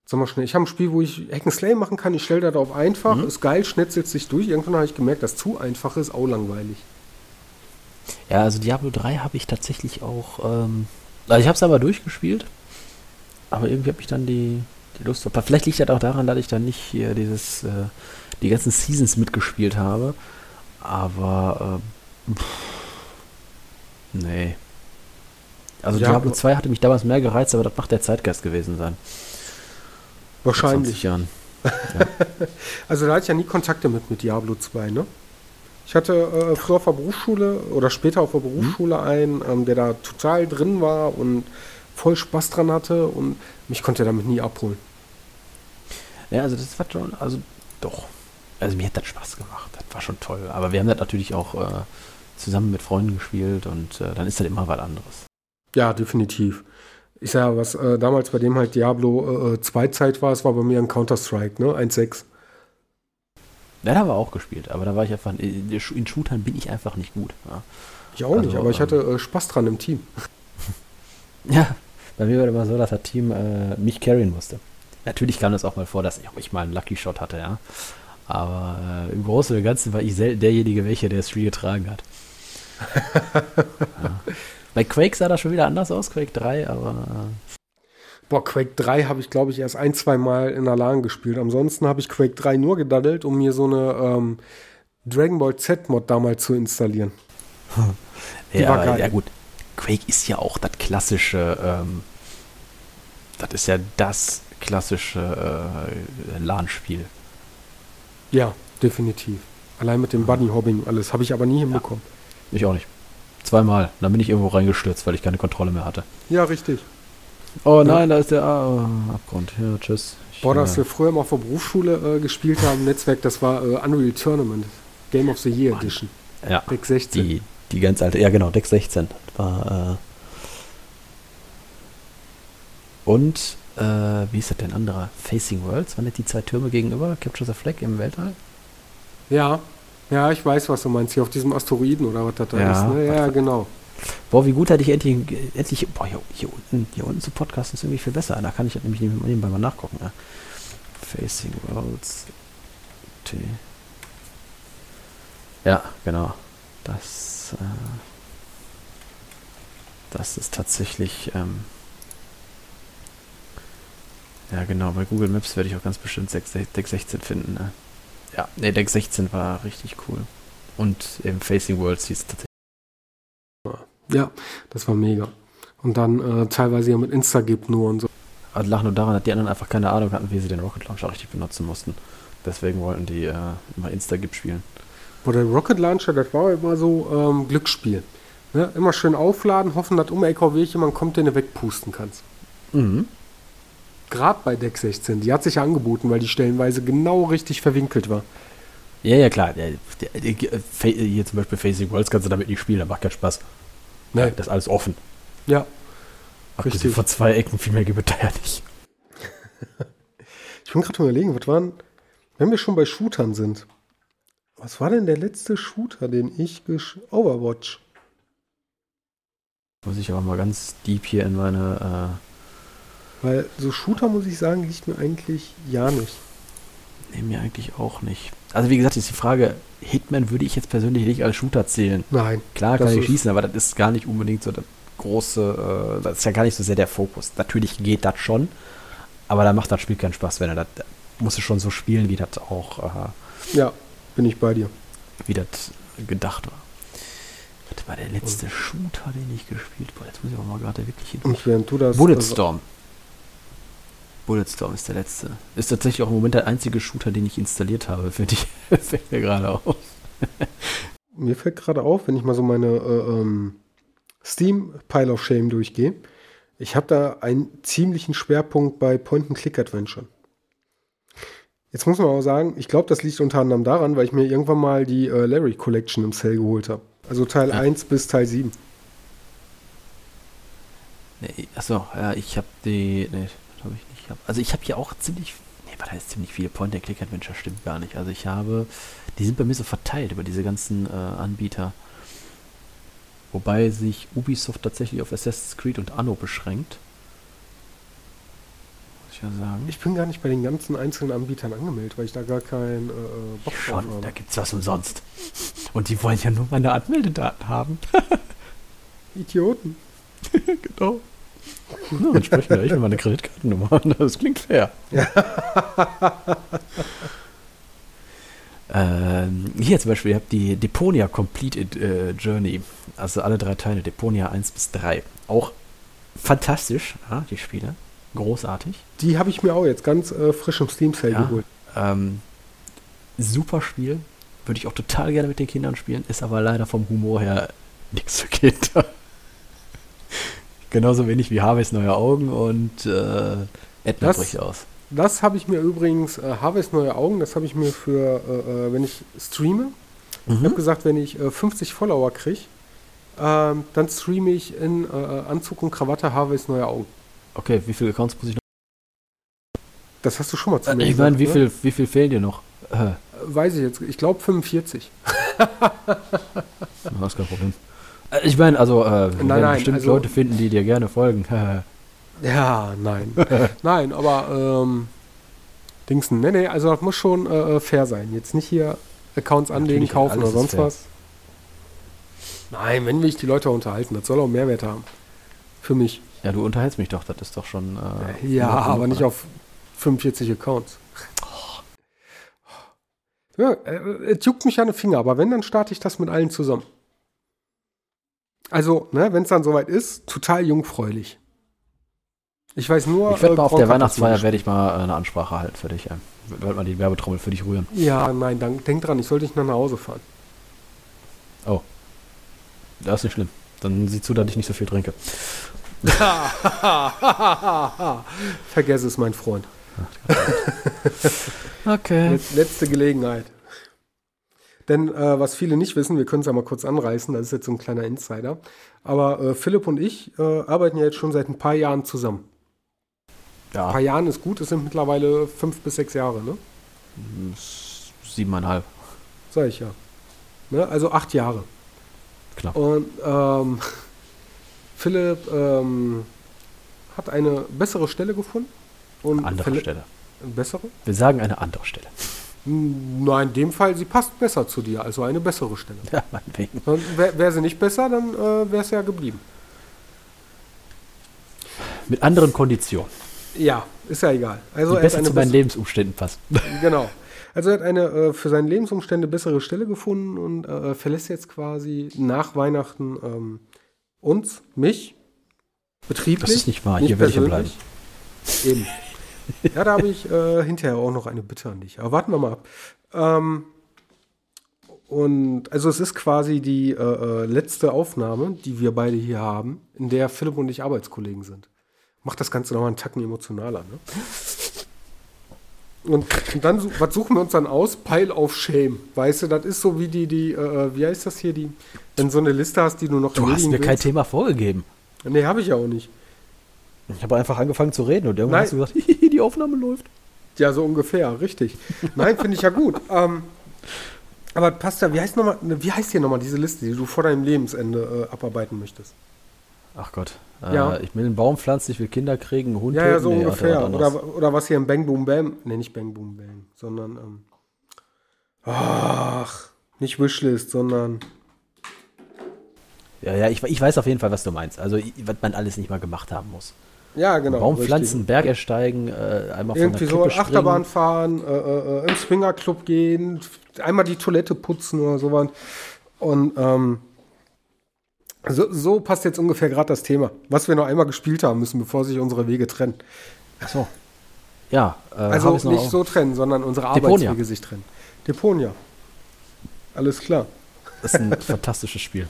S1: sag mal schnell, ich habe ein Spiel, wo ich Hack'n'Slay machen kann. Ich stelle das auf einfach.
S2: Mhm.
S1: Ist geil, schnetzelt sich durch. Irgendwann habe ich gemerkt, das zu einfach ist, auch langweilig.
S2: Ja, also Diablo 3 habe ich tatsächlich auch. Ähm, also ich habe es aber durchgespielt, aber irgendwie habe ich dann die, die Lust. verpasst. Vielleicht liegt das auch daran, dass ich dann nicht hier dieses, äh, die ganzen Seasons mitgespielt habe. Aber ähm, pff, nee. Also
S1: Ja,
S2: Diablo
S1: aber-
S2: 2 hatte mich damals mehr gereizt, aber das macht der Zeitgeist gewesen sein. Vor 20
S1: Wahrscheinlich.
S2: Jahren. (laughs)
S1: Also da hatte ich ja nie Kontakte mit, mit Diablo 2, ne? Ich hatte äh, früher auf der Berufsschule oder später auf der Berufsschule einen, ähm, der da total drin war und voll Spaß dran hatte und mich konnte er damit nie abholen.
S2: Ja, also das war schon, also doch. Also mir hat das Spaß gemacht. Das war schon toll. Aber wir haben das natürlich auch äh, zusammen mit Freunden gespielt und äh, dann ist das immer was anderes.
S1: Ja, definitiv. Ich sag ja, was äh, damals bei dem halt Diablo äh, 2 Zeit war, es war bei mir ein Counter-Strike, ne? 1.6.
S2: Ja, da haben wir auch gespielt, aber da war ich einfach, in, Shootern bin ich einfach nicht gut. Ja.
S1: Ich auch also, nicht, aber ich hatte ähm, äh, Spaß dran im Team. (laughs)
S2: Ja, bei mir war immer so, dass das Team äh, mich carryen musste. Natürlich kam es auch mal vor, dass ich mal einen Lucky Shot hatte, ja. Aber äh, im Großen und Ganzen war ich derjenige, welcher der Street getragen hat. (laughs) ja. Bei Quake sah das schon wieder anders aus, Quake 3, aber.
S1: Boah, Quake 3 habe ich, glaube ich, erst ein, zwei Mal in der LAN gespielt. Ansonsten habe ich Quake 3 nur gedaddelt, um mir so eine ähm, Dragon Ball Z-Mod damals zu installieren. (laughs)
S2: ja, ja, gut. Quake ist ja auch das klassische, ähm, das ist ja das klassische äh, LAN-Spiel.
S1: Ja, definitiv. Allein mit dem Buddy-Hobbing alles. Habe ich aber nie hinbekommen.
S2: Ja, ich auch nicht. Zweimal. Dann bin ich irgendwo reingestürzt, weil ich keine Kontrolle mehr hatte.
S1: Ja, richtig.
S2: Oh nein, ja. da ist der ah, Abgrund. Ja, tschüss.
S1: Boah, das wir früher mal vor Berufsschule äh, gespielt haben, Netzwerk, das war äh, Unreal Tournament. Game of the Year Mann. Edition.
S2: Ja. Deck 16. Die, die ganz alte, ja genau, Deck 16. War, äh Und, äh, wie ist das denn anderer? Facing Worlds? Waren das die zwei Türme gegenüber? Capture the Flag im Weltall?
S1: Ja, ja, ich weiß, was du meinst. Hier auf diesem Asteroiden oder was das da ja, ist. Ne? Ja, genau.
S2: Boah, wie gut hatte ich endlich, endlich boah, hier, hier, unten, hier unten zu podcasten ist irgendwie viel besser. Da kann ich nämlich nebenbei mal nachgucken. Ja. Facing Worlds. T. Ja, genau. Das, äh, das ist tatsächlich, ähm, ja genau, bei Google Maps werde ich auch ganz bestimmt Deck 16 finden. Ne? Ja, ne, Deck 16 war richtig cool. Und im Facing Worlds hieß es tatsächlich.
S1: Ja, das war mega. Und dann äh, teilweise ja mit Instagip nur und so.
S2: Also lag nur daran, dass die anderen einfach keine Ahnung hatten, wie sie den Rocket Launcher richtig benutzen mussten. Deswegen wollten die äh, immer Instagip spielen.
S1: Boah, der Rocket Launcher, das war immer so ähm, Glücksspiel. Ne? Immer schön aufladen, hoffen, dass um LKW jemand kommt, den du wegpusten kannst. Mhm. Gerade bei Deck 16, die hat sich ja angeboten, weil die stellenweise genau richtig verwinkelt war.
S2: Ja, ja, klar. Hier zum Beispiel Facing Worlds kannst du damit nicht spielen, das macht keinen Spaß. Nee. Das ist alles offen.
S1: Ja.
S2: Richtig. Von zwei Ecken, viel mehr gibt es da ja nicht.
S1: ich bin gerade überlegen, was waren, wenn wir schon bei Shootern sind, was war denn der letzte Shooter, den ich gesch... Overwatch.
S2: Muss ich aber mal ganz deep hier in meine...
S1: Äh Weil so Shooter, muss ich sagen, liegt mir eigentlich ja nicht.
S2: Nee, mir eigentlich auch nicht. Also wie gesagt, ist die Frage, Hitman würde ich jetzt persönlich nicht als Shooter zählen.
S1: Nein.
S2: Klar kann ich schießen, aber das ist gar nicht unbedingt so das große, äh, das ist ja gar nicht so sehr der Fokus. Natürlich geht das schon, aber da macht das Spiel keinen Spaß, wenn er das, muss es schon so spielen, wie das auch.
S1: Äh, ja, bin ich bei dir.
S2: Wie das gedacht war. Das war der letzte Und Shooter, den ich gespielt habe. Jetzt muss ich auch mal gerade wirklich hin.
S1: Und während du das.
S2: Bulletstorm. Bulletstorm ist der letzte. Ist tatsächlich auch im Moment der einzige Shooter, den ich installiert habe, (laughs) finde ich. fällt mir gerade auf. (laughs)
S1: mir fällt gerade auf, wenn ich mal so meine äh, ähm, Steam Pile of Shame durchgehe. Ich habe da einen ziemlichen Schwerpunkt bei Point-and-Click-Adventure. Jetzt muss man auch sagen, ich glaube, das liegt unter anderem daran, weil ich mir irgendwann mal die äh, Larry Collection im Sale geholt habe. Also Teil ja. 1 bis Teil 7.
S2: Nee, achso, ja, ich habe die. Nee, habe ich nicht. Also ich habe hier auch ziemlich, nee, was heißt ziemlich viele Point-and-Click-Adventure, stimmt gar nicht. Also ich habe, die sind bei mir so verteilt über diese ganzen äh, Anbieter. Wobei sich Ubisoft tatsächlich auf Assassin's Creed und Anno beschränkt.
S1: Muss ich ja sagen. Ich bin gar nicht bei den ganzen einzelnen Anbietern angemeldet, weil ich da gar keinen äh,
S2: Bock Schon, drauf habe. da gibt's was umsonst. Und die wollen ja nur meine Anmeldedaten haben. (laughs)
S1: Idioten.
S2: genau. Ja, dann sprechen wir echt über meine Kreditkartennummer. (laughs) Das klingt fair. Ja. (laughs) ähm, hier zum Beispiel, ihr habt die Deponia Complete äh, Journey. Also alle drei Teile, Deponia 1 bis 3. Auch fantastisch, ja, die Spiele. Großartig.
S1: Die habe ich mir auch jetzt ganz äh, frisch im Steam Sale ja, geholt.
S2: Ähm, super Spiel. Würde ich auch total gerne mit den Kindern spielen. Ist aber leider vom Humor her nichts für Kinder. Genauso wenig wie Harveys neue Augen und äh, Edna bricht aus.
S1: Das habe ich mir übrigens, äh, Harvest Neue Augen, das habe ich mir für, äh, äh wenn ich streame. Ich habe gesagt, wenn ich äh, 50 Follower kriege, ähm, dann streame ich in äh, Anzug und Krawatte Harvest Neue Augen.
S2: Okay, wie viele Accounts muss ich noch?
S1: Das hast du schon mal zu
S2: Äh,
S1: mir
S2: ich meine, wie
S1: ne?
S2: viel, wie viel fehlen dir noch? Äh,
S1: Weiß ich jetzt. Ich glaube 45.
S2: das ist kein Problem. Äh, ich meine, also, äh, wir
S1: Nein, nein,
S2: bestimmt
S1: also-
S2: Leute finden, die dir gerne folgen. (laughs)
S1: Ja, nein. (laughs) nein, aber ähm, Dingsen, nee, nee, also das muss schon äh, fair sein. Jetzt nicht hier Accounts anlegen,
S2: Natürlich,
S1: kaufen oder sonst was. Nein, wenn will ich die Leute unterhalten, das soll auch Mehrwert haben. Für mich.
S2: ja, du unterhältst mich doch, das ist doch schon. Äh,
S1: ja, aber nicht auf 45 Accounts. Ja, äh, es juckt mich an den Finger, aber wenn, dann starte ich das mit allen zusammen. Also, ne, wenn es dann soweit ist, total jungfräulich. Ich weiß nur.
S2: Ich werde
S1: äh,
S2: mal auf
S1: Gronk
S2: der Weihnachtsfeier werde ich mal äh, eine Ansprache halten für dich. Äh. Werde mal die Werbetrommel für dich rühren.
S1: Ja, nein, dann, denk dran, ich sollte nicht nach Hause fahren.
S2: Das ist nicht schlimm. Dann sieh zu, dass ich nicht so viel trinke. (laughs)
S1: Vergess es, mein Freund. (laughs)
S2: Okay.
S1: Let letzte Gelegenheit. Denn äh, was viele nicht wissen, wir können es ja mal kurz anreißen, das ist jetzt so ein kleiner Insider. Aber äh, Philipp und ich äh, arbeiten ja jetzt schon seit ein paar Jahren zusammen. Ein
S2: Ja,
S1: paar Jahren ist gut, es sind mittlerweile fünf bis sechs Jahre, ne?
S2: siebeneinhalb.
S1: Sag ich ja. Ne? Also acht Jahre.
S2: Knapp.
S1: Und ähm, Philipp ähm, hat eine bessere Stelle gefunden. Und
S2: Andere
S1: Philipp-
S2: Stelle.
S1: Bessere?
S2: Wir sagen eine andere Stelle.
S1: Nein, in dem Fall, sie passt besser zu dir, also eine bessere Stelle.
S2: Ja, meinetwegen.
S1: Wäre wär sie nicht besser, dann äh, wäre es ja geblieben.
S2: Mit anderen Konditionen.
S1: Ja, ist ja egal. Also
S2: die
S1: er
S2: besser zu meinen Lebensumständen passt. (laughs)
S1: Genau. Also er hat eine äh, für seine Lebensumstände bessere Stelle gefunden und äh, verlässt jetzt quasi nach Weihnachten ähm, uns, mich, betrieblich.
S2: Das ist nicht wahr. Hier werde ich ja bleiben.
S1: Eben. (laughs) Ja, da habe ich äh, hinterher auch noch eine Bitte an dich. Aber warten wir mal ab. Ähm, und also es ist quasi die äh, äh, letzte Aufnahme, die wir beide hier haben, in der Philipp und ich Arbeitskollegen sind. Macht das Ganze nochmal einen Tacken emotionaler, ne? Und, und dann, was suchen wir uns dann aus? Pile of Shame. Weißt du, das ist so wie die, die, äh, wie heißt das hier, die, wenn du so eine Liste hast, die du noch
S2: Du hast mir kein
S1: willst.
S2: Thema vorgegeben.
S1: Nee, habe ich ja auch nicht.
S2: Ich habe einfach angefangen zu reden und irgendwann
S1: Nein.
S2: hast du gesagt, (laughs) "Hihi, die Aufnahme läuft.
S1: Ja, so ungefähr, richtig. Nein, finde ich ja gut. (laughs) Ähm, aber passt ja, wie heißt, noch mal, ne, wie heißt hier nochmal diese Liste, die du vor deinem Lebensende äh, abarbeiten möchtest?
S2: Ach Gott.
S1: Ja.
S2: Äh, ich will einen Baum pflanzen, ich will Kinder kriegen, einen Hund
S1: Ja, ja, so
S2: Nee,
S1: ungefähr.
S2: Alter.
S1: Oder, oder was hier im Bang Boom Bam, ne, nicht Bang Boom Bang, sondern, ähm, ach, nicht Wishlist, sondern,
S2: Ja, ja, ich, ich weiß auf jeden Fall, was du meinst. Also, was man alles nicht mal gemacht haben muss.
S1: Ja, genau.
S2: Baum
S1: richtig.
S2: pflanzen, Berg ersteigen, äh, einmal von
S1: Irgendwie
S2: der
S1: so. Achterbahn fahren, äh, äh, im Swingerclub gehen, einmal die Toilette putzen oder sowas. Und ähm, so, so passt jetzt ungefähr gerade das Thema, was wir noch einmal gespielt haben müssen, bevor sich unsere Wege trennen.
S2: Ach so. Ja, äh,
S1: Also nicht so trennen, sondern unsere
S2: Deponia.
S1: Arbeitswege sich trennen. Deponia. Alles klar.
S2: Das ist ein (laughs) fantastisches Spiel.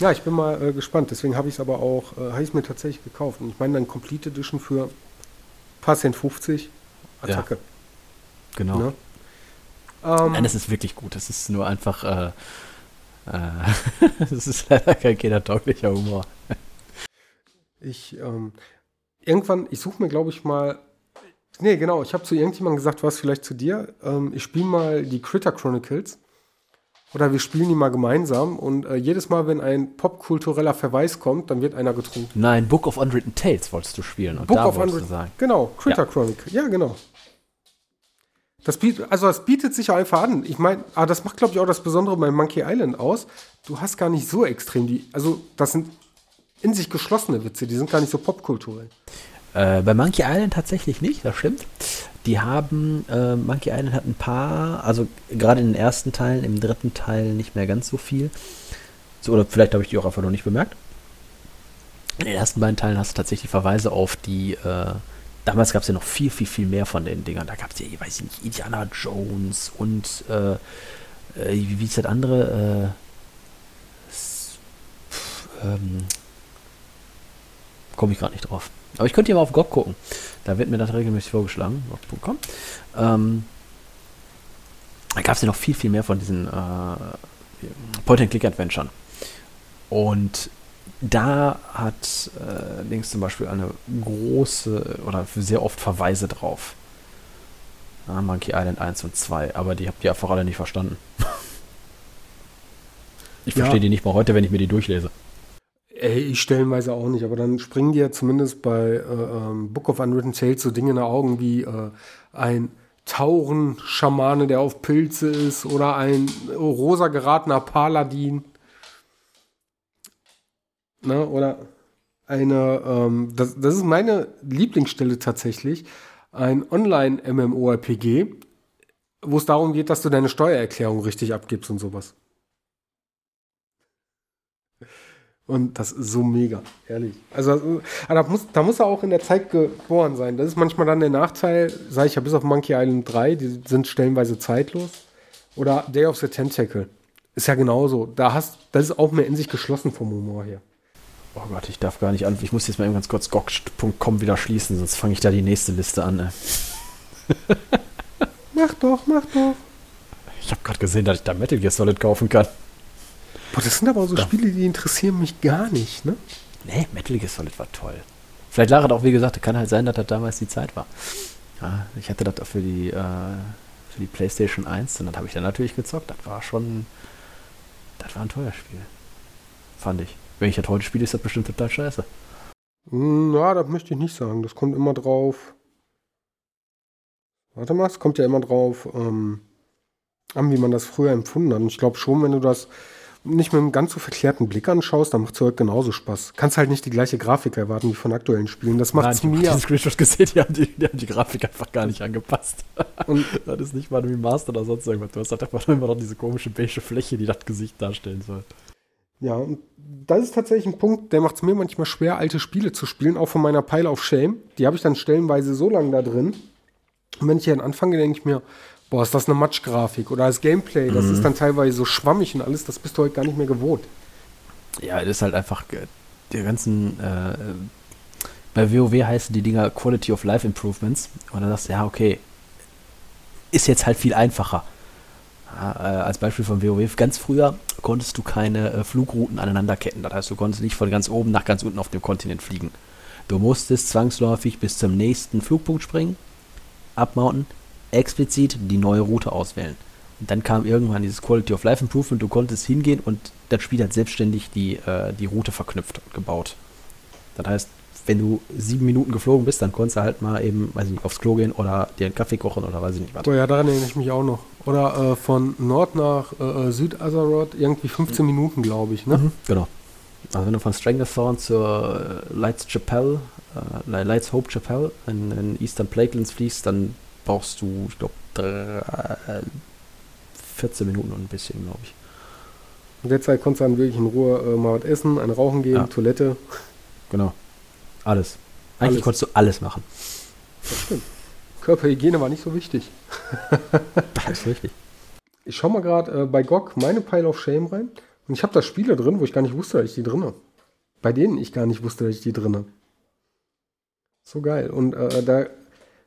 S1: Ja, ich bin mal äh, gespannt. Deswegen habe ich es aber auch, äh, habe ich es mir tatsächlich gekauft. Und ich meine dann Complete Edition für paar Cent 50. Attacke.
S2: Genau.
S1: Ne? Ähm,
S2: Nein, das ist wirklich gut. Das ist nur einfach. Äh, äh, (laughs) das ist leider kein kindertauglicher Humor.
S1: Ich, ähm, irgendwann, ich suche mir, glaube ich, mal. Nee, genau, ich habe zu irgendjemandem gesagt, was vielleicht zu dir. Ähm, ich spiele mal die Critter Chronicles. Oder wir spielen die mal gemeinsam. Und äh, jedes Mal, wenn ein popkultureller Verweis kommt, dann wird einer getrunken.
S2: Nein, Book of Unwritten Tales wolltest du spielen. Und
S1: Book
S2: da
S1: of
S2: wolltest
S1: Unwritten-
S2: du sagen.
S1: Genau, Critter
S2: Ja.
S1: Chronicle. Ja, genau. Das bietet, also das bietet sich ja einfach an. Ich meine, ah, das macht, glaube ich, auch das Besondere bei Monkey Island aus. Du hast gar nicht so extrem die, also das sind in sich geschlossene Witze, die sind gar nicht so popkulturell.
S2: Äh, bei Monkey Island tatsächlich nicht, das stimmt. Die haben, äh, Monkey Island hat ein paar, also gerade in den ersten Teilen, im dritten Teil nicht mehr ganz so viel. So, oder vielleicht habe ich die auch einfach noch nicht bemerkt. In den ersten beiden Teilen hast du tatsächlich Verweise auf die, äh, damals gab es ja noch viel, viel, viel mehr von den Dingern. Da gab es ja, ich weiß nicht, Indiana Jones und, äh, äh, wie, wie ist das andere? Äh, pf, ähm, Komme ich gerade nicht drauf. Aber ich könnte ja mal auf GOG gucken. Da wird mir das regelmäßig vorgeschlagen. GOG.com. Ähm, da gab es ja noch viel, viel mehr von diesen äh, Point-and-Click-Adventuren. Und da hat äh, Links zum Beispiel eine große oder sehr oft Verweise drauf. Ja, Monkey Island 1 und 2, aber die habt ihr einfach alle nicht verstanden. (laughs) ich verstehe ja. die nicht mal heute, wenn ich mir die durchlese.
S1: Ey, ich stellenweise auch nicht, aber dann springen dir zumindest bei äh, ähm, Book of Unwritten Tales so Dinge in die Augen wie äh, ein Tauren-Schamane, der auf Pilze ist, oder ein rosa geratener Paladin. Ne, oder eine, ähm, das, das ist meine Lieblingsstelle tatsächlich, ein Online-MMORPG, wo es darum geht, dass du deine Steuererklärung richtig abgibst und sowas. Und das ist so mega, ehrlich. Also, da muss, da muss er auch in der Zeit geboren sein. Das ist manchmal dann der Nachteil, sage ich ja bis auf Monkey Island 3, die sind stellenweise zeitlos. Oder Day of the Tentacle. Ist ja genauso. Da hast, das ist auch mehr in sich geschlossen vom Humor her.
S2: Oh Gott, ich darf gar nicht an. Ich muss jetzt mal eben ganz kurz gog.com wieder schließen, sonst fange ich da die nächste Liste an.
S1: Mach doch, mach doch.
S2: Ich habe gerade gesehen, dass ich da Metal Gear Solid kaufen kann.
S1: Boah, das sind aber auch so da. Spiele, die interessieren mich gar nicht, ne?
S2: Nee, Metal Gear Solid war toll. Vielleicht lag es auch, wie gesagt, kann halt sein, dass das damals die Zeit war. Ja, ich hatte das auch für die, äh, für die PlayStation 1 und das habe ich dann natürlich gezockt. Das war schon. Das war ein teuer Spiel. Fand ich. Wenn ich das heute spiele, ist das bestimmt total scheiße.
S1: Hm, ja, das möchte ich nicht sagen. Das kommt immer drauf. Warte mal, es kommt ja immer drauf ähm, an, wie man das früher empfunden hat. Und ich glaube schon, wenn du das nicht mit einem ganz so verklärten Blick anschaust, dann macht es halt genauso Spaß. Kannst halt nicht die gleiche Grafik erwarten wie von aktuellen Spielen. Das macht es mir. Ich habe
S2: Screenshot gesehen, die haben die, die haben die, Grafik einfach gar nicht angepasst. Und (laughs) das ist nicht mal ein Remaster oder sonst irgendwas. Du hast halt einfach immer noch diese komische beige Fläche, die das Gesicht darstellen soll.
S1: Ja, und das ist tatsächlich ein Punkt, der macht es mir manchmal schwer, alte Spiele zu spielen, auch von meiner Pile of Shame. Die habe ich dann stellenweise so lange da drin. Und wenn ich hier anfange, denke ich mir, boah, ist das eine Matschgrafik oder das Gameplay, das mhm. ist dann teilweise so schwammig und alles, das bist du heute gar nicht mehr gewohnt.
S2: Ja, das ist halt einfach der ganzen, äh, bei WoW heißen die Dinger Quality of Life Improvements und dann sagst du, ja, okay, ist jetzt halt viel einfacher. Ja, äh, als Beispiel von WoW, ganz früher konntest du keine äh, Flugrouten aneinanderketten. Das heißt, du konntest nicht von ganz oben nach ganz unten auf dem Kontinent fliegen. Du musstest zwangsläufig bis zum nächsten Flugpunkt springen, abmounten, explizit die neue Route auswählen. Und dann kam irgendwann dieses Quality of Life Improvement, du konntest hingehen und das Spiel hat selbstständig die, äh, die Route verknüpft und gebaut. Das heißt, wenn du sieben Minuten geflogen bist, dann konntest du halt mal eben, weiß ich nicht, aufs Klo gehen oder dir einen Kaffee kochen oder weiß ich nicht was.
S1: Oh ja, daran erinnere ich mich auch noch. Oder äh, von Nord nach äh, äh Süd-Azeroth irgendwie 15 mhm. Minuten, glaube ich, ne? Mhm,
S2: genau. Also wenn du von Stranglethorn zur äh, Lights Chapel, äh, Lights Hope Chapel in, in Eastern Plaguelands fließt, dann brauchst du, ich glaube, 14 Minuten und ein bisschen, glaube ich.
S1: In der Zeit konntest du dann wirklich in Ruhe äh, mal was essen, ein Rauchen gehen, ja. Toilette.
S2: Genau. Alles. Eigentlich alles. konntest du alles machen.
S1: Das stimmt. Körperhygiene war nicht so wichtig. (laughs)
S2: das ist richtig.
S1: Ich schau mal gerade äh, bei GOG meine Pile of Shame rein und ich habe da Spiele drin, wo ich gar nicht wusste, dass ich die drin habe. Bei denen ich gar nicht wusste, dass ich die drin habe. So geil. Und äh, da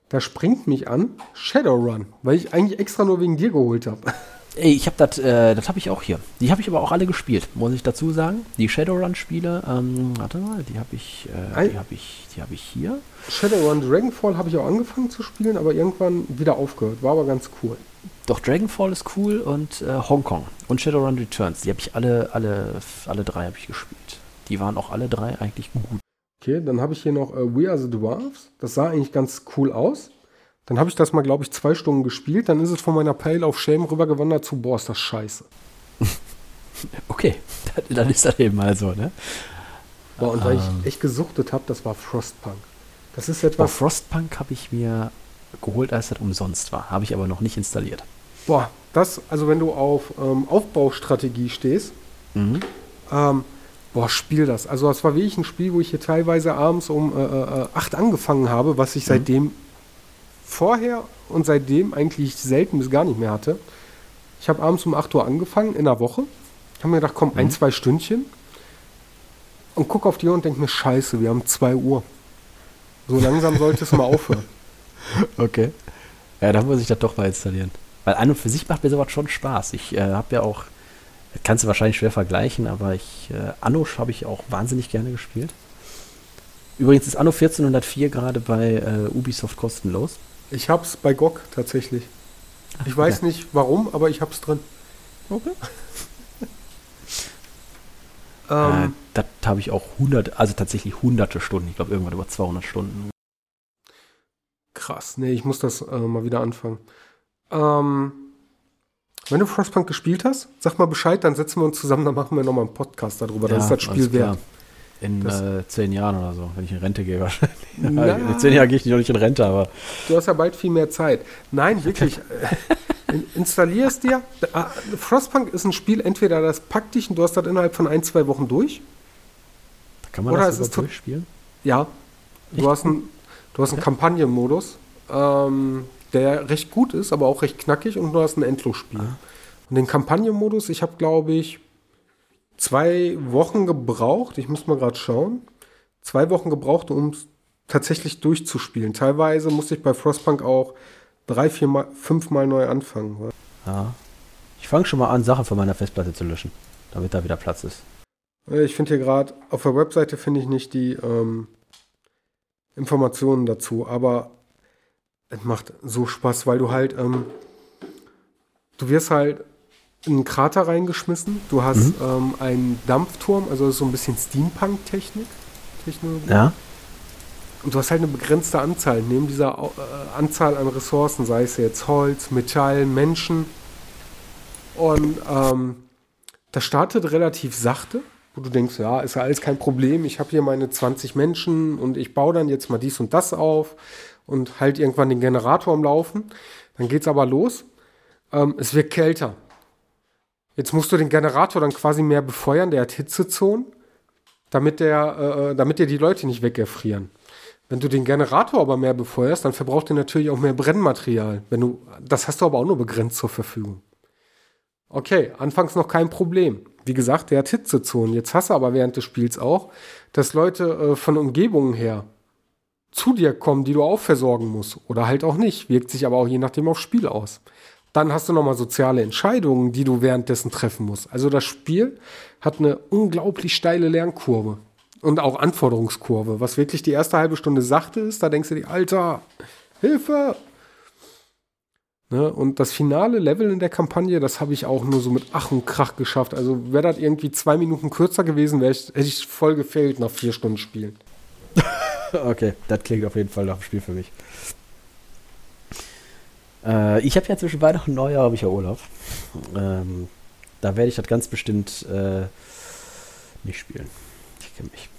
S1: da springt mich an Shadowrun, weil ich eigentlich extra nur wegen dir geholt habe. (laughs)
S2: Ey, ich habe das, äh, das habe ich auch hier. Die habe ich aber auch alle gespielt, muss ich dazu sagen. Die Shadowrun-Spiele, ähm, warte mal, die habe ich, äh, die habe ich, die habe ich hier.
S1: Shadowrun Dragonfall habe ich auch angefangen zu spielen, aber irgendwann wieder aufgehört. War aber ganz cool.
S2: Doch Dragonfall ist cool und äh, Hongkong und Shadowrun Returns, die habe ich alle, alle, alle drei habe ich gespielt. Die waren auch alle drei eigentlich gut.
S1: Okay, dann habe ich hier noch äh, We Are the Dwarfs. Das sah eigentlich ganz cool aus. Dann habe ich das mal, glaube ich, zwei Stunden gespielt. Dann ist es von meiner Pale auf Shame rübergewandert zu, boah, ist das scheiße. (laughs)
S2: okay, dann ist das eben mal so, ne?
S1: Boah, und ähm, weil ich ähm. echt gesuchtet habe, das war Frostpunk. Das ist etwas.
S2: Oh, Frostpunk habe ich mir geholt, als das umsonst war. Habe ich aber noch nicht installiert.
S1: Boah, das, also wenn du auf ähm, Aufbaustrategie stehst, mhm. ähm, boah, spiel das. Also das war wirklich ein Spiel, wo ich hier teilweise abends um äh, äh, 8 angefangen habe, was ich mhm. seitdem vorher und seitdem eigentlich selten bis gar nicht mehr hatte. Ich habe abends um 8 Uhr angefangen in der Woche. Ich habe mir gedacht, komm, mhm. ein, zwei Stündchen. und guck auf die Uhr und denk mir, scheiße, wir haben 2 Uhr. So langsam sollte es mal (laughs) aufhören.
S2: Okay. Ja, da muss ich das doch mal installieren. Weil an und für sich macht mir sowas schon Spaß. Ich äh, habe ja auch, kannst du wahrscheinlich schwer vergleichen, aber ich, äh, Anno habe ich auch wahnsinnig gerne gespielt. Übrigens ist Anno 1404 gerade bei äh, Ubisoft kostenlos.
S1: Ich hab's bei GOG tatsächlich. Ich weiß nicht warum, aber ich hab's drin.
S2: Okay. (laughs)
S1: Ähm,
S2: äh, das habe ich auch hundert, also tatsächlich hunderte Stunden. Ich glaube irgendwann über 200 Stunden.
S1: Krass, nee, ich muss das äh, mal wieder anfangen. Ähm, wenn du Frostpunk gespielt hast, sag mal Bescheid, dann setzen wir uns zusammen, dann machen wir nochmal einen Podcast darüber. dann ist das Spiel wert.
S2: In äh, zehn Jahren oder so, wenn ich in Rente gehe wahrscheinlich.
S1: Na.
S2: In zehn Jahren gehe ich noch nicht in Rente, aber
S1: Du hast ja bald viel mehr Zeit. Nein, wirklich. äh, in- Installier es dir. Ah, Frostpunk ist ein Spiel, entweder das packt dich und du hast das innerhalb von ein, zwei Wochen durch.
S2: kann man
S1: Oder
S2: das
S1: es
S2: durchspielen?
S1: Ja. Du
S2: Echt?
S1: hast einen, du hast einen Kampagnenmodus, ähm, der recht gut ist, aber auch recht knackig und du hast ein Endlosspiel.
S2: Ah.
S1: Und den Kampagnenmodus, ich habe, glaube ich, zwei Wochen gebraucht. Ich muss mal gerade schauen. Zwei Wochen gebraucht, um es tatsächlich durchzuspielen. Teilweise musste ich bei Frostpunk auch drei, vier Mal, fünf Mal neu anfangen.
S2: Ja. Ich fange schon mal an, Sachen von meiner Festplatte zu löschen, damit da wieder Platz ist.
S1: Ich finde hier gerade, auf der Webseite finde ich nicht die ähm, Informationen dazu, aber es macht so Spaß, weil du halt, ähm, du wirst halt in einen Krater reingeschmissen, du hast ähm, einen Dampfturm, also so ein bisschen Steampunk-Technik, Technologie.
S2: Ja?
S1: Und du hast halt eine begrenzte Anzahl. Neben dieser äh, Anzahl an Ressourcen, sei es jetzt Holz, Metall, Menschen. Und ähm, das startet relativ sachte, wo du denkst, ja, ist ja alles kein Problem. Ich habe hier meine 20 Menschen und ich baue dann jetzt mal dies und das auf und halt irgendwann den Generator am Laufen. Dann geht's aber los. Ähm, es wird kälter. Jetzt musst du den Generator dann quasi mehr befeuern, der hat Hitzezonen, damit, der, äh, damit dir die Leute nicht wegerfrieren. Wenn du den Generator aber mehr befeuerst, dann verbraucht er natürlich auch mehr Brennmaterial. Wenn du, das hast du aber auch nur begrenzt zur Verfügung. Okay, anfangs noch kein Problem. Wie gesagt, der hat Hitzezonen. Jetzt hast du aber während des Spiels auch, dass Leute äh, von Umgebungen her zu dir kommen, die du auch versorgen musst. Oder halt auch nicht. Wirkt sich aber auch je nachdem aufs Spiel aus. Dann hast du nochmal soziale Entscheidungen, die du währenddessen treffen musst. Also das Spiel hat eine unglaublich steile Lernkurve. Und auch Anforderungskurve. Was wirklich die erste halbe Stunde sachte ist, da denkst du dir, Alter, Hilfe! Ne? Und das finale Level in der Kampagne, das habe ich auch nur so mit Ach und Krach geschafft. Also wäre das irgendwie zwei Minuten kürzer gewesen, hätte ich voll gefehlt nach vier Stunden Spielen. (laughs)
S2: Okay, das klingt auf jeden Fall nach dem Spiel für mich. Äh, ich habe ja zwischen Weihnachten und Neujahr habe ich ja Urlaub. Ähm, da werde ich das ganz bestimmt äh, nicht spielen. Ich kenne mich.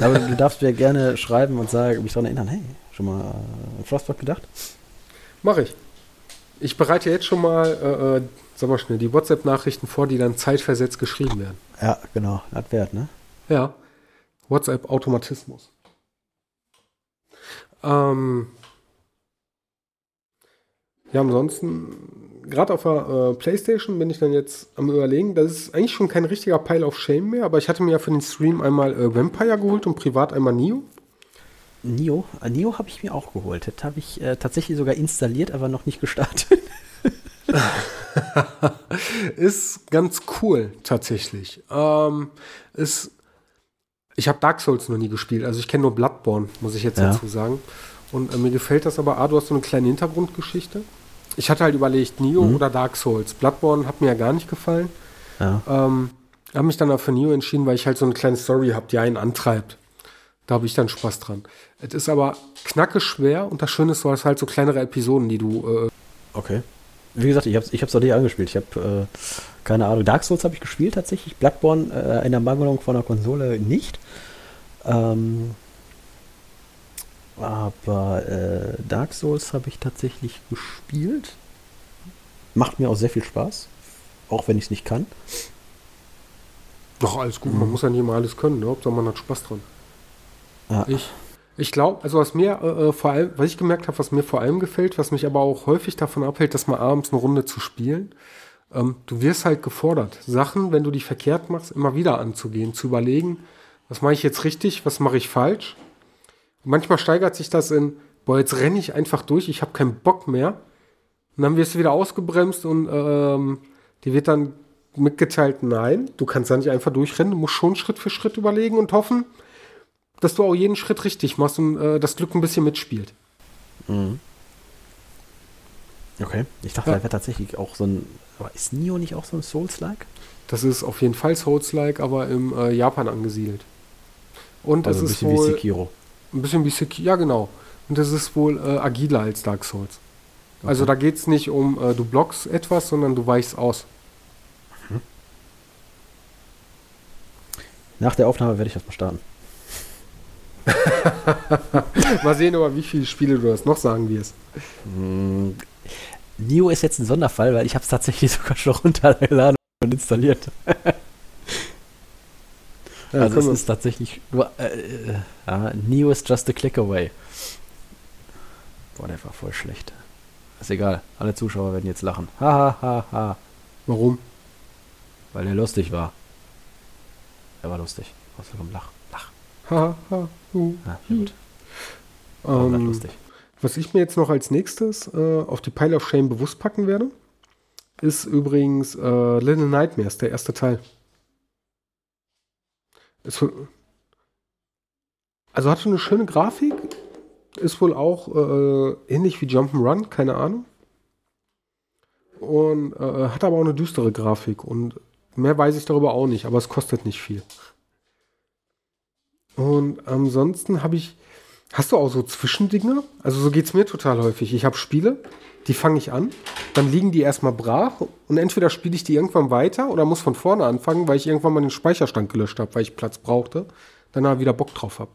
S2: Aber du (laughs) darfst mir gerne schreiben und sagen, mich daran erinnern, hey, schon mal an Frostbite gedacht?
S1: Mache ich. Ich bereite jetzt schon mal, äh, äh, sag mal schnell, die WhatsApp-Nachrichten vor, die dann zeitversetzt geschrieben werden.
S2: Ja, genau, das wert, ne?
S1: Ja. WhatsApp-Automatismus. Ähm, ja, ansonsten, gerade auf der äh, Playstation bin ich dann jetzt am überlegen, das ist eigentlich schon kein richtiger Pile of Shame mehr, aber ich hatte mir ja für den Stream einmal äh, Vampire geholt und privat einmal Nio.
S2: Nio, äh, Nio habe ich mir auch geholt. Das habe ich äh, tatsächlich sogar installiert, aber noch nicht gestartet. (laughs)
S1: ist ganz cool, tatsächlich. Ähm, ist, ich habe Dark Souls noch nie gespielt, also ich kenne nur Bloodborne, muss ich jetzt
S2: Ja.
S1: dazu sagen. Und äh, mir gefällt das aber, A, du hast so eine kleine Hintergrundgeschichte. Ich hatte halt überlegt, Nio
S2: Mhm.
S1: oder Dark Souls. Bloodborne hat mir ja gar nicht gefallen.
S2: Ja.
S1: Ähm, habe mich dann auch für Nio entschieden, weil ich halt so eine kleine Story habe, die einen antreibt. Da habe ich dann Spaß dran. Es ist aber knacke schwer und das Schöne ist, du hast halt so kleinere Episoden, die du äh,
S2: Okay. Wie gesagt, ich habe es ich hab's noch nicht angespielt. Ich habe äh, keine Ahnung. Dark Souls habe ich gespielt tatsächlich. Bloodborne äh, in der Mangelung von der Konsole nicht. Ähm, aber äh, Dark Souls habe ich tatsächlich gespielt. Macht mir auch sehr viel Spaß. Auch wenn ich es nicht kann.
S1: Doch, alles gut. Man muss ja nicht immer alles können. Ne? Hauptsache man hat Spaß dran.
S2: Ja.
S1: Ich, ich glaube, also was mir äh, äh, vor allem, was ich gemerkt habe, was mir vor allem gefällt, was mich aber auch häufig davon abhält, dass mal abends eine Runde zu spielen, ähm, du wirst halt gefordert, Sachen, wenn du die verkehrt machst, immer wieder anzugehen, zu überlegen, was mache ich jetzt richtig, was mache ich falsch. Und manchmal steigert sich das in, boah, jetzt renne ich einfach durch, ich habe keinen Bock mehr. Und dann wirst du wieder ausgebremst und ähm, die wird dann mitgeteilt, nein, du kannst da nicht einfach durchrennen, du musst schon Schritt für Schritt überlegen und hoffen, dass du auch jeden Schritt richtig machst und äh, das Glück ein bisschen mitspielt.
S2: Mhm. Okay, ich dachte, ja. da wäre tatsächlich auch so ein, aber ist Nio nicht auch so ein Souls-like?
S1: Das ist auf jeden Fall Souls-like, aber im äh, Japan angesiedelt. Und also
S2: ein
S1: bisschen
S2: wie Sekiro.
S1: Ein bisschen wie Sekiro, ja genau. Und das ist wohl äh, agiler als Dark Souls. Okay. Also da geht es nicht um, äh, du blockst etwas, sondern du weichst aus. Mhm.
S2: Nach der Aufnahme werde ich das mal starten. (laughs)
S1: mal sehen, aber wie viele Spiele du das noch sagen wirst.
S2: Hm, Nio ist jetzt ein Sonderfall, weil ich habe es tatsächlich (laughs) sogar schon runtergeladen und installiert. (laughs) ja, also es ist tatsächlich nur äh, äh, ja, Neo is just a click away. Boah, der war voll schlecht. Ist egal, alle Zuschauer werden jetzt lachen. Ha, ha, ha, ha.
S1: Warum?
S2: Weil der lustig war. Er war lustig. Außerdem lach, lach.
S1: Ha, ha, hu.
S2: Ja, gut.
S1: Ähm, lustig. Was ich mir jetzt noch als nächstes äh, auf die Pile of Shame bewusst packen werde, ist übrigens äh, Little Nightmares, der erste Teil. Ist, also hat schon eine schöne Grafik, ist wohl auch äh, ähnlich wie Jump'n'Run, keine Ahnung. Und äh, hat aber auch eine düstere Grafik und mehr weiß ich darüber auch nicht, aber es kostet nicht viel. Und ansonsten habe ich Hast du auch so Zwischendinge? Also so geht es mir total häufig. Ich habe Spiele, die fange ich an, dann liegen die erstmal brach und entweder spiele ich die irgendwann weiter oder muss von vorne anfangen, weil ich irgendwann mal den Speicherstand gelöscht habe, weil ich Platz brauchte, dann aber wieder Bock drauf habe.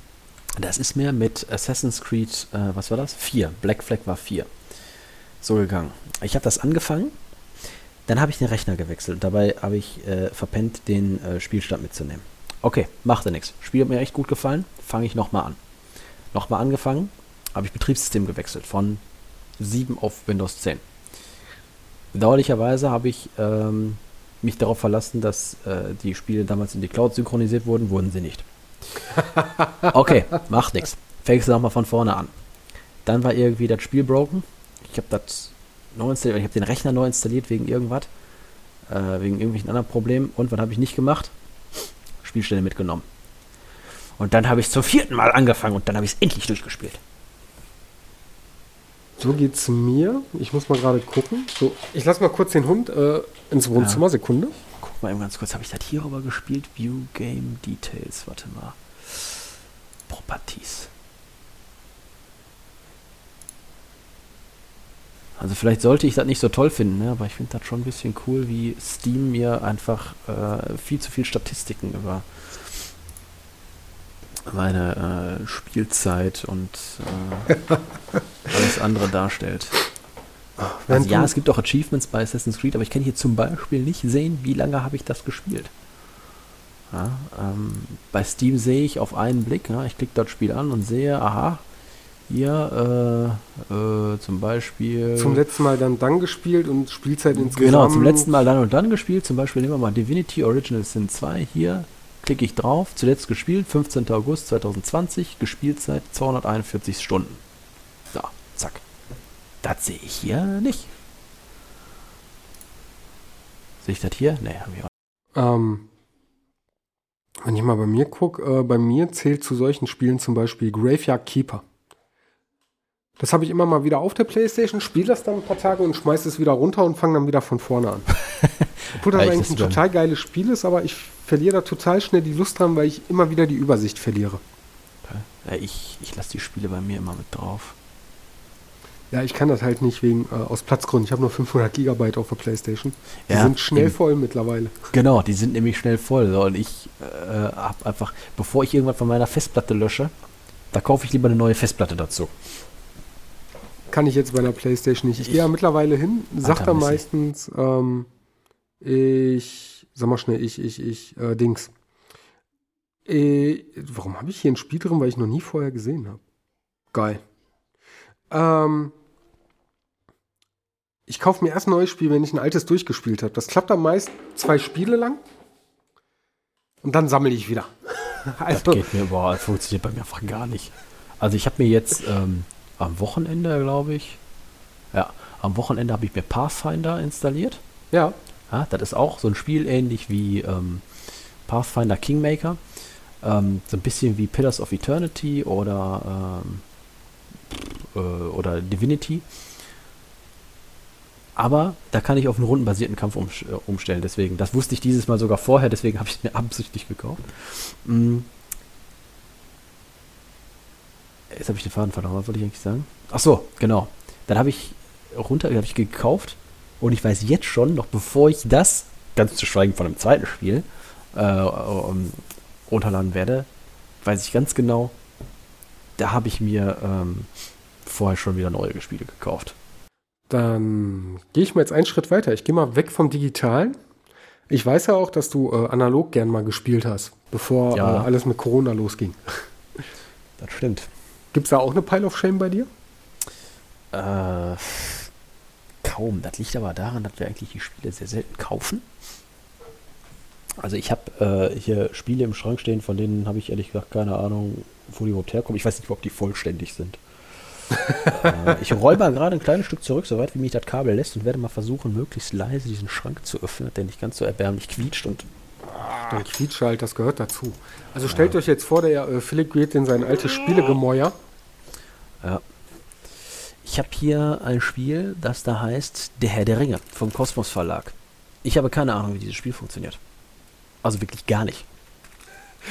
S2: Das ist mir mit Assassin's Creed, äh, was war das? 4. Black Flag war 4. So gegangen. Ich habe das angefangen, dann habe ich den Rechner gewechselt dabei habe ich äh, verpennt, den äh, Spielstand mitzunehmen. Okay, machte nichts. Spiel hat mir echt gut gefallen, fange ich nochmal an nochmal angefangen, habe ich Betriebssystem gewechselt von 7 auf Windows 10. Bedauerlicherweise habe ich ähm, mich darauf verlassen, dass äh, die Spiele damals in die Cloud synchronisiert wurden, wurden sie nicht. (laughs) Okay, macht nichts. Fängst du nochmal von vorne an. Dann war irgendwie das Spiel broken. Ich habe das neu installiert, ich habe den Rechner neu installiert wegen irgendwas, äh, wegen irgendwelchen anderen Problemen. Und was habe ich nicht gemacht? Spielstelle mitgenommen. Und dann habe ich zum vierten Mal angefangen und dann habe ich es endlich durchgespielt.
S1: So geht's mir. Ich muss mal gerade gucken. So, ich lasse mal kurz den Hund äh, ins Wohnzimmer. Ja. Sekunde.
S2: Guck mal eben ganz kurz. Habe ich das hier rüber gespielt? View Game Details. Warte mal. Properties. Also vielleicht sollte ich das nicht so toll finden, ne? aber ich finde das schon ein bisschen cool, wie Steam mir einfach äh, viel zu viel Statistiken über meine äh, Spielzeit und äh, alles andere darstellt. Also ja, es gibt auch Achievements bei Assassin's Creed, aber ich kann hier zum Beispiel nicht sehen, wie lange habe ich das gespielt. Ja, ähm, bei Steam sehe ich auf einen Blick, ja, ich klicke das Spiel an und sehe, aha, hier äh, äh, zum Beispiel.
S1: Zum letzten Mal dann dann gespielt und Spielzeit insgesamt.
S2: Genau, zum letzten Mal dann und dann gespielt. Zum Beispiel nehmen wir mal Divinity Original Sin 2 hier klicke ich drauf, zuletzt gespielt, 15. August 2020, Gespielzeit 241 Stunden. So, zack. Das sehe ich hier nicht. Sehe ich das hier? Nee, habe ich auch
S1: ähm, wenn ich mal bei mir gucke, äh, bei mir zählt zu solchen Spielen zum Beispiel Graveyard Keeper. Das habe ich immer mal wieder auf der Playstation, spiele das dann ein paar Tage und schmeiße es wieder runter und fange dann wieder von vorne an. (laughs) Obwohl das eigentlich ein total geiles Spiel ist, aber ich verliere da total schnell die Lust dran, weil ich immer wieder die Übersicht verliere.
S2: Ja, ich ich lasse die Spiele bei mir immer mit drauf.
S1: Ja, ich kann das halt nicht wegen äh, aus Platzgründen. Ich habe nur 500 Gigabyte auf der Playstation. Die ja, sind schnell eben. voll mittlerweile.
S2: Genau, die sind nämlich schnell voll. Und ich äh, habe einfach, bevor ich irgendwas von meiner Festplatte lösche, da kaufe ich lieber eine neue Festplatte dazu.
S1: Kann ich jetzt bei einer Playstation nicht. Ich, ich gehe ja mittlerweile hin, sagt er meistens, ähm, ich, sag mal schnell, ich, ich, ich, äh, Dings. Äh, warum habe ich hier ein Spiel drin, weil ich noch nie vorher gesehen habe? Geil. Ähm, ich kaufe mir erst ein neues Spiel, wenn ich ein altes durchgespielt habe. Das klappt am meisten zwei Spiele lang. Und dann sammle ich wieder. (laughs)
S2: Also, das geht mir überall, funktioniert bei mir einfach gar nicht. Also ich habe mir jetzt ähm, am Wochenende, glaube ich, ja, am Wochenende habe ich mir Pathfinder installiert.
S1: Ja.
S2: ja. Das ist auch so ein Spiel ähnlich wie ähm, Pathfinder Kingmaker. Ähm, so ein bisschen wie Pillars of Eternity oder, ähm, äh, oder Divinity. Aber da kann ich auf einen rundenbasierten Kampf um, äh, umstellen. Deswegen, das wusste ich dieses Mal sogar vorher, deswegen habe ich es mir absichtlich gekauft. Mm. Jetzt habe ich den Faden verloren, was wollte ich eigentlich sagen? Ach so, genau. Dann habe ich runter, habe ich gekauft und ich weiß jetzt schon, noch bevor ich das, ganz zu schweigen von einem zweiten Spiel, äh, um, runterladen werde, weiß ich ganz genau, da habe ich mir ähm, vorher schon wieder neue Spiele gekauft.
S1: Dann gehe ich mal jetzt einen Schritt weiter. Ich gehe mal weg vom Digitalen. Ich weiß ja auch, dass du äh, analog gern mal gespielt hast, bevor ja. äh, alles mit Corona losging.
S2: Das stimmt.
S1: Gibt es da auch eine Pile of Shame bei dir?
S2: Äh, kaum. Das liegt aber daran, dass wir eigentlich die Spiele sehr selten kaufen. Also ich habe äh, hier Spiele im Schrank stehen, von denen habe ich ehrlich gesagt keine Ahnung, wo die überhaupt herkommen. Ich weiß nicht, ob die vollständig sind. (laughs) äh, ich räume mal gerade ein kleines Stück zurück, soweit wie mich das Kabel lässt, und werde mal versuchen, möglichst leise diesen Schrank zu öffnen, der nicht ganz so erbärmlich quietscht und.
S1: Dann quietscht halt, das gehört dazu. Also stellt ja. euch jetzt vor, der äh, Philipp geht in sein altes Spielegemäuer.
S2: Ja. Ich habe hier ein Spiel, das da heißt Der Herr der Ringe vom Kosmos Verlag. Ich habe keine Ahnung, wie dieses Spiel funktioniert. Also wirklich gar nicht.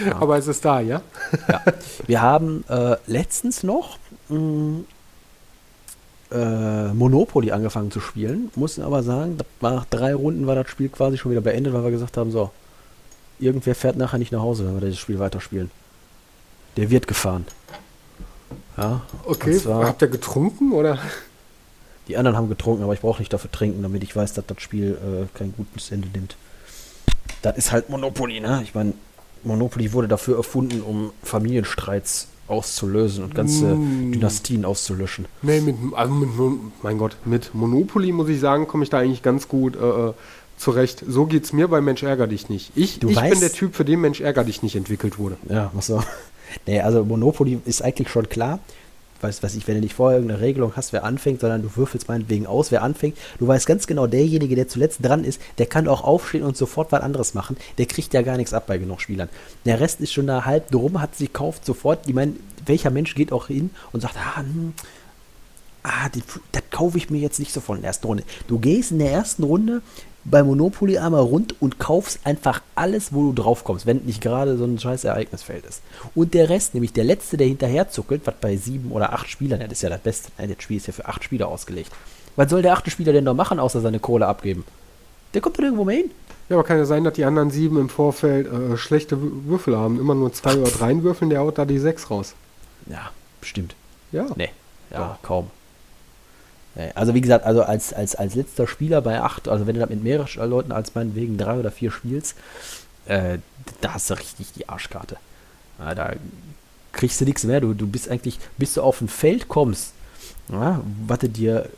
S1: Ja. (laughs) Aber es ist da, ja?
S2: ja. Wir haben äh, letztens noch mh, mm, äh, Monopoly angefangen zu spielen, mussten aber sagen, nach drei Runden war das Spiel quasi schon wieder beendet, weil wir gesagt haben, so, irgendwer fährt nachher nicht nach Hause, wenn wir das Spiel weiterspielen. Der wird gefahren.
S1: Ja. Okay, habt ihr getrunken oder?
S2: Die anderen haben getrunken, aber ich brauche nicht dafür trinken, damit ich weiß, dass das Spiel äh, kein gutes Ende nimmt. Das ist halt Monopoly, ne? Ich meine, Monopoly wurde dafür erfunden, um Familienstreits auszulösen und ganze mm. Dynastien auszulöschen.
S1: Nee, mit, also mit, mein Gott, mit Monopoly muss ich sagen, komme ich da eigentlich ganz gut äh, äh zurecht. So geht es mir bei Mensch ärger dich nicht. Ich, ich bin der Typ, für den Mensch ärger dich nicht entwickelt wurde.
S2: Ja, was so. (laughs) Nee, also Monopoly ist eigentlich schon klar weißt was ich, wenn du nicht vorher irgendeine Regelung hast, wer anfängt, sondern du würfelst meinetwegen aus, wer anfängt. Du weißt ganz genau, derjenige, der zuletzt dran ist, der kann auch aufstehen und sofort was anderes machen. Der kriegt ja gar nichts ab bei genug Spielern. Der Rest ist schon da halb drum, hat sich gekauft sofort. Ich meine, welcher Mensch geht auch hin und sagt, ah, hm, ah, das kaufe ich mir jetzt nicht sofort in der ersten Runde. Du gehst in der ersten Runde bei Monopoly einmal rund und kaufst einfach alles, wo du drauf kommst, wenn nicht gerade so ein scheiß Ereignisfeld ist. Und der Rest, nämlich der letzte, der hinterher zuckelt, was bei sieben oder acht Spielern, das ist ja das Beste, nein, das Spiel ist ja für acht Spieler ausgelegt. Was soll der achte Spieler denn noch machen, außer seine Kohle abgeben? Der kommt doch irgendwo mal hin.
S1: Ja, aber kann ja sein, dass die anderen sieben im Vorfeld äh, schlechte Würfel haben. Immer nur zwei oder drei würfeln, der haut da die sechs raus.
S2: Ja, bestimmt.
S1: Ja.
S2: Nee, ja, ja. kaum. Also wie gesagt, also als, als, als letzter Spieler bei acht, also wenn du da mit mehreren Leuten als meinetwegen drei oder vier spielst, äh, da hast du richtig die Arschkarte. Ja, da kriegst du nichts mehr. Du, du bist eigentlich, bis du auf ein Feld kommst, ja, was du dir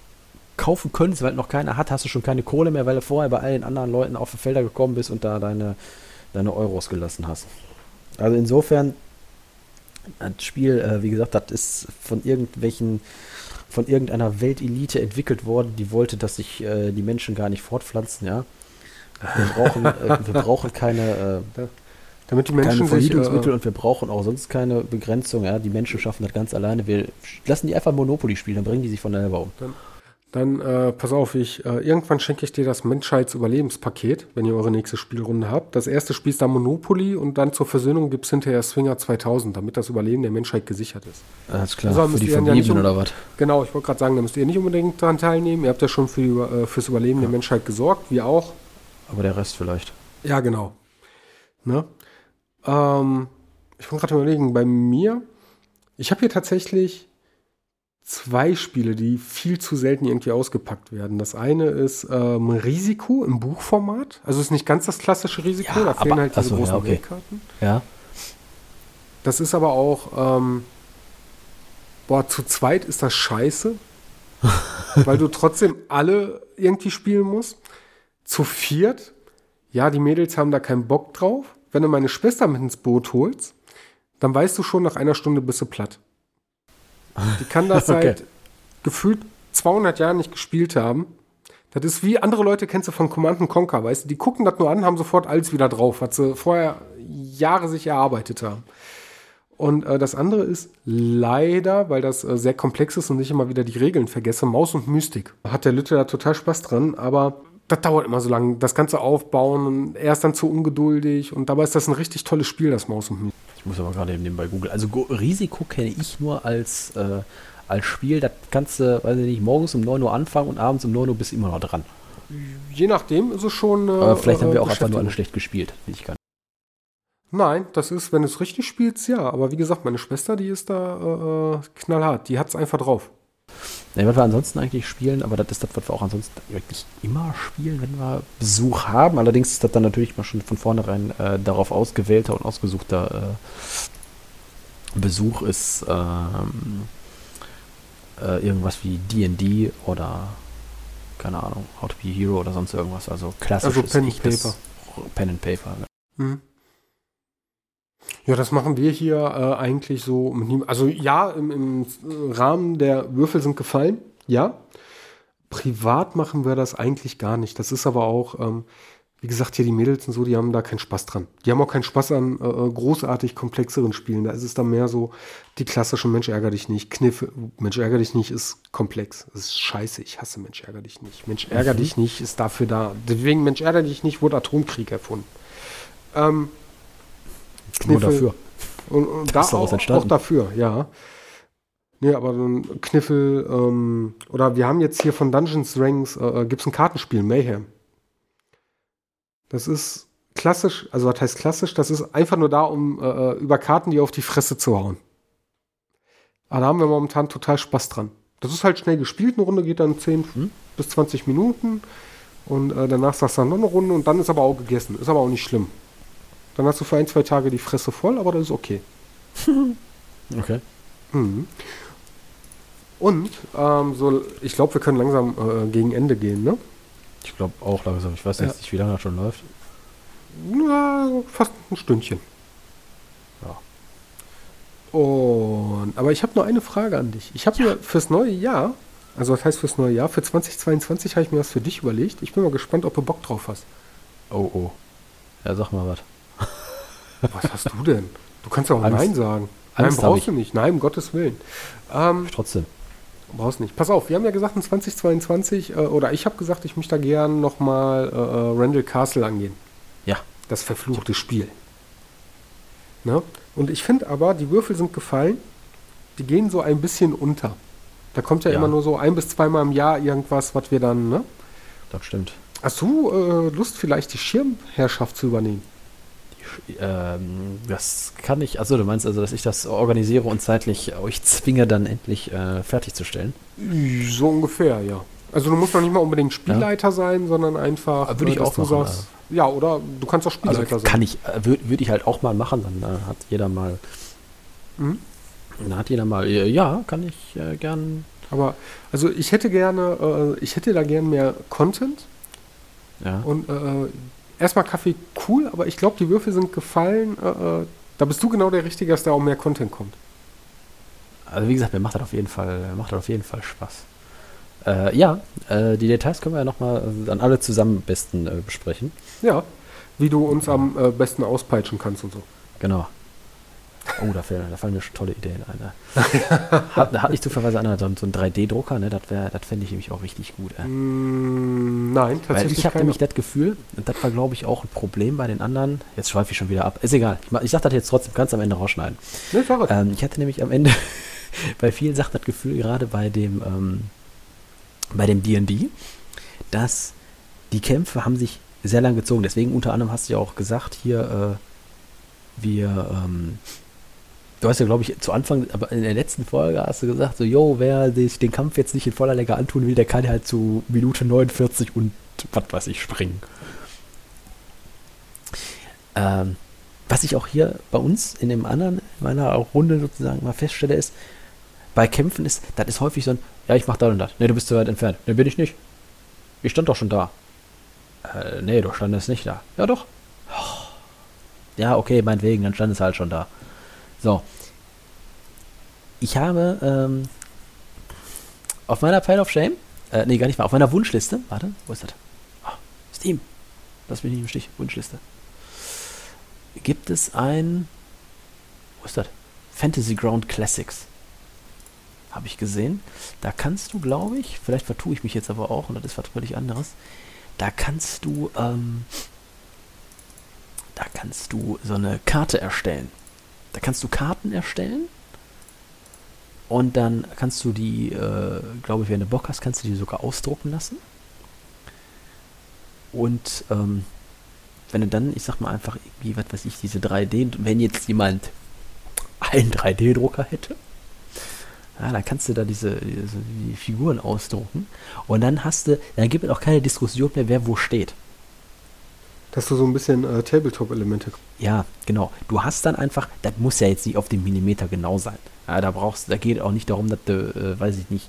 S2: kaufen könntest, weil noch keiner hat, hast du schon keine Kohle mehr, weil du vorher bei allen anderen Leuten auf die Felder gekommen bist und da deine, deine Euros gelassen hast. Also insofern, das Spiel, äh, wie gesagt, das ist von irgendwelchen von irgendeiner Weltelite entwickelt worden, die wollte, dass sich äh, die Menschen gar nicht fortpflanzen, ja. Wir brauchen, äh, wir brauchen keine, äh,
S1: damit die Menschen keine
S2: Verhütungsmittel äh, und wir brauchen auch sonst keine Begrenzung, ja. Die Menschen schaffen das ganz alleine. Wir lassen die einfach Monopoly spielen, dann bringen die sich von selber um.
S1: Dann dann äh, pass auf, ich äh, irgendwann schenke ich dir das Menschheitsüberlebenspaket, wenn ihr eure nächste Spielrunde habt. Das erste Spiel ist dann Monopoly und dann zur Versöhnung gibt es hinterher Swinger 2000, damit das Überleben der Menschheit gesichert ist.
S2: Alles klar, also, für die Verbliebenen ja um, oder was?
S1: Genau, ich wollte gerade sagen, da müsst ihr nicht unbedingt daran teilnehmen. Ihr habt ja schon für äh, fürs Überleben ja. der Menschheit gesorgt, wir auch.
S2: Aber der Rest vielleicht.
S1: Ja, genau. Ne? Ähm, ich wollte gerade überlegen, bei mir, ich habe hier tatsächlich zwei Spiele, die viel zu selten irgendwie ausgepackt werden. Das eine ist ähm, Risiko im Buchformat. Also ist nicht ganz das klassische Risiko, ja, da fehlen aber, halt diese achso, großen ja, okay.
S2: Ja.
S1: Das ist aber auch, ähm, boah, zu zweit ist das scheiße, (laughs) weil du trotzdem alle irgendwie spielen musst. Zu viert, ja, die Mädels haben da keinen Bock drauf. Wenn du meine Schwester mit ins Boot holst, dann weißt du schon, nach einer Stunde bist du platt. Die kann das (laughs)
S2: Okay.
S1: seit gefühlt 200 Jahren nicht gespielt haben. Das ist wie andere Leute kennst du von Command Conquer, weißt du, die gucken das nur an, haben sofort alles wieder drauf, was sie vorher Jahre sich erarbeitet haben. Und äh, das andere ist leider, weil das äh, sehr komplex ist und ich immer wieder die Regeln vergesse, Maus und Mystik. Hat der Lütte da total Spaß dran, aber das dauert immer so lange, das ganze Aufbauen und er ist dann zu ungeduldig und dabei ist das ein richtig tolles Spiel, das Maus und Mystik.
S2: Ich muss aber gerade eben nebenbei googeln. Also Go Risiko kenne ich nur als, äh, als Spiel. Das kannst du, weiß ich nicht, morgens um 9 Uhr anfangen und abends um 9 Uhr bist du immer noch dran.
S1: Je nachdem ist es schon. Äh,
S2: Aber vielleicht haben wir auch
S1: äh,
S2: einfach nur alle schlecht gespielt. wie Ich kann.
S1: Nein, das ist, wenn du es richtig spielst, ja. Aber wie gesagt, meine Schwester, die ist da äh, knallhart. Die hat es einfach drauf.
S2: Nee, was wir ansonsten eigentlich spielen, aber das ist das, was wir auch ansonsten wirklich immer spielen, wenn wir Besuch haben. Allerdings ist das dann natürlich mal schon von vornherein äh, darauf ausgewählter und ausgesuchter äh, Besuch ist ähm, äh, irgendwas wie D&D oder keine Ahnung, How to be a Hero oder sonst irgendwas. Also klassisches
S1: Also Pen and Paper.
S2: Pen and Paper. ne?
S1: Hm. Ja, das machen wir hier äh, eigentlich so. Also ja, im, im Rahmen der Würfel sind gefallen, ja. Privat machen wir das eigentlich gar nicht. Das ist aber auch, ähm, wie gesagt, hier die Mädels und so, die haben da keinen Spaß dran. Die haben auch keinen Spaß an äh, äh, großartig komplexeren Spielen. Da ist es dann mehr so die klassischen Mensch ärger dich nicht. Kniffe, Mensch ärger dich nicht ist komplex. Ist scheiße. Ich hasse Mensch ärger dich nicht. Mensch ärger dich nicht ist dafür da. Deswegen Mensch ärger dich nicht wurde Atomkrieg erfunden. Ähm,
S2: Nur
S1: Kniffel-
S2: dafür.
S1: und, und da auch, auch dafür, ja. Nee, aber so ein Kniffel, ähm, oder wir haben jetzt hier von Dungeons Dragons, äh, gibt es ein Kartenspiel, Mayhem. Das ist klassisch, also was heißt klassisch? Das ist einfach nur da, um äh, über Karten die auf die Fresse zu hauen. Aber da haben wir momentan total Spaß dran. Das ist halt schnell gespielt, eine Runde geht dann 10
S2: Hm?
S1: bis 20 Minuten und äh, danach sagst du dann noch eine Runde und dann ist aber auch gegessen. Ist aber auch nicht schlimm. Dann hast du für ein, zwei Tage die Fresse voll, aber das ist okay. (laughs)
S2: Okay.
S1: Mhm. Und ähm, so, ich glaube, wir können langsam äh, gegen Ende gehen, ne?
S2: Ich glaube auch langsam. Ich weiß
S1: Ja.
S2: jetzt nicht, wie lange das schon läuft.
S1: Na, fast ein Stündchen.
S2: Ja.
S1: Und, aber ich habe nur eine Frage an dich. Ich habe mir fürs neue Jahr, also was heißt fürs neue Jahr, für 2022 habe ich mir was für dich überlegt. Ich bin mal gespannt, ob du Bock drauf hast.
S2: Oh, oh. Ja, sag mal was.
S1: Was hast du denn? Du kannst ja auch
S2: Angst.
S1: Nein sagen.
S2: Angst
S1: Nein, brauchst
S2: ich.
S1: du nicht. Nein, um Gottes Willen. Ähm,
S2: Trotzdem.
S1: Brauchst nicht. Pass auf, wir haben ja gesagt, in 2022, äh, oder ich habe gesagt, ich möchte da gern nochmal äh, äh, Randall Castle angehen.
S2: Ja.
S1: Das verfluchte Spiel. Ne? Und ich finde aber, die Würfel sind gefallen, die gehen so ein bisschen unter. Da kommt ja,
S2: Ja.
S1: immer nur so ein bis zweimal im Jahr irgendwas, was wir dann, ne?
S2: Das stimmt.
S1: Hast du äh, Lust, vielleicht die Schirmherrschaft zu übernehmen?
S2: Ähm, das kann ich, also du meinst also, dass ich das organisiere und zeitlich euch zwinge, dann endlich äh, fertigzustellen?
S1: So ungefähr, ja. Also du musst noch nicht mal unbedingt Spielleiter sein, sondern einfach.
S2: Aber würde ich
S1: dass
S2: auch machen,
S1: sagst, Ja, oder du kannst auch
S2: Also
S1: Spielleiter sein.
S2: kann ich, äh, würde würd ich halt auch mal machen, dann äh, hat jeder mal,
S1: Mhm.
S2: dann hat jeder mal, äh, ja, kann ich äh, gern,
S1: Aber also ich hätte gerne, äh, ich hätte da gern mehr Content
S2: ja.
S1: und äh, erstmal Kaffee cool, aber ich glaube, die Würfel sind gefallen. Äh, äh, da bist du genau der Richtige, dass da auch mehr Content kommt.
S2: Also wie gesagt, mir macht das auf jeden Fall, macht das auf jeden Fall Spaß. Äh, ja, äh, die Details können wir ja nochmal dann alle zusammen am besten äh, besprechen.
S1: Ja, wie du uns am äh, besten auspeitschen kannst und so.
S2: Genau. Oh, da, fällt, da fallen mir schon tolle Ideen ein. Ne? (laughs) hat, hat nicht zufälligerweise einer so, einen- so einen 3D-Drucker, ne? Das, wär- das fände ich nämlich auch richtig gut. Äh.
S1: Mm, nein,
S2: Weil
S1: tatsächlich
S2: ich habe nämlich das Gefühl, und das war glaube ich auch ein Problem bei den anderen, jetzt schweife ich schon wieder ab, ist egal, ich, ich sag das jetzt trotzdem, kannst am Ende rausschneiden.
S1: Ne, es.
S2: Ähm, ich hatte nämlich am Ende (laughs) bei vielen Sachen das Gefühl, gerade bei dem ähm, bei dem D&D, dass die Kämpfe haben sich sehr lang gezogen. Deswegen unter anderem hast du ja auch gesagt, hier äh, wir ähm, Du hast ja, glaube ich, zu Anfang, aber in der letzten Folge hast du gesagt, so, yo, wer sich den Kampf jetzt nicht in voller Länge antun will, der kann halt zu Minute 49 und was weiß ich springen. Ähm, was ich auch hier bei uns in dem anderen, in meiner Runde sozusagen mal feststelle, ist, bei Kämpfen ist, das ist häufig so ein, ja, ich mach da und das. Nee, du bist zu weit entfernt. Nee, bin ich nicht. Ich stand doch schon da. Äh, nee, du standest nicht da. Ja, doch. Ja, okay, meinetwegen, dann stand es halt schon da. So. Ich habe ähm, auf meiner Pile of Shame, äh, nee, gar nicht mal, auf meiner Wunschliste, warte, wo ist das? Oh, Steam. Lass mich nicht im Stich, Wunschliste. Gibt es ein, wo ist das? Fantasy Ground Classics. Habe ich gesehen. Da kannst du, glaube ich, vielleicht vertue ich mich jetzt aber auch, und das ist was völlig anderes. Da kannst du, ähm, da kannst du so eine Karte erstellen. Da kannst du Karten erstellen und dann kannst du die, äh, glaube ich, wenn du Bock hast, kannst du die sogar ausdrucken lassen. Und ähm, wenn du dann, ich sag mal einfach, wie, was weiß ich, diese 3D, wenn jetzt jemand einen 3D-Drucker hätte, ja, dann kannst du da diese, diese die Figuren ausdrucken und dann hast du, dann gibt es auch keine Diskussion mehr, wer wo steht.
S1: Dass du so ein bisschen äh, Tabletop-Elemente.
S2: Ja, genau. Du hast dann einfach, das muss ja jetzt nicht auf den Millimeter genau sein. Ja, da brauchst, da geht auch nicht darum, dass du, äh, weiß ich nicht,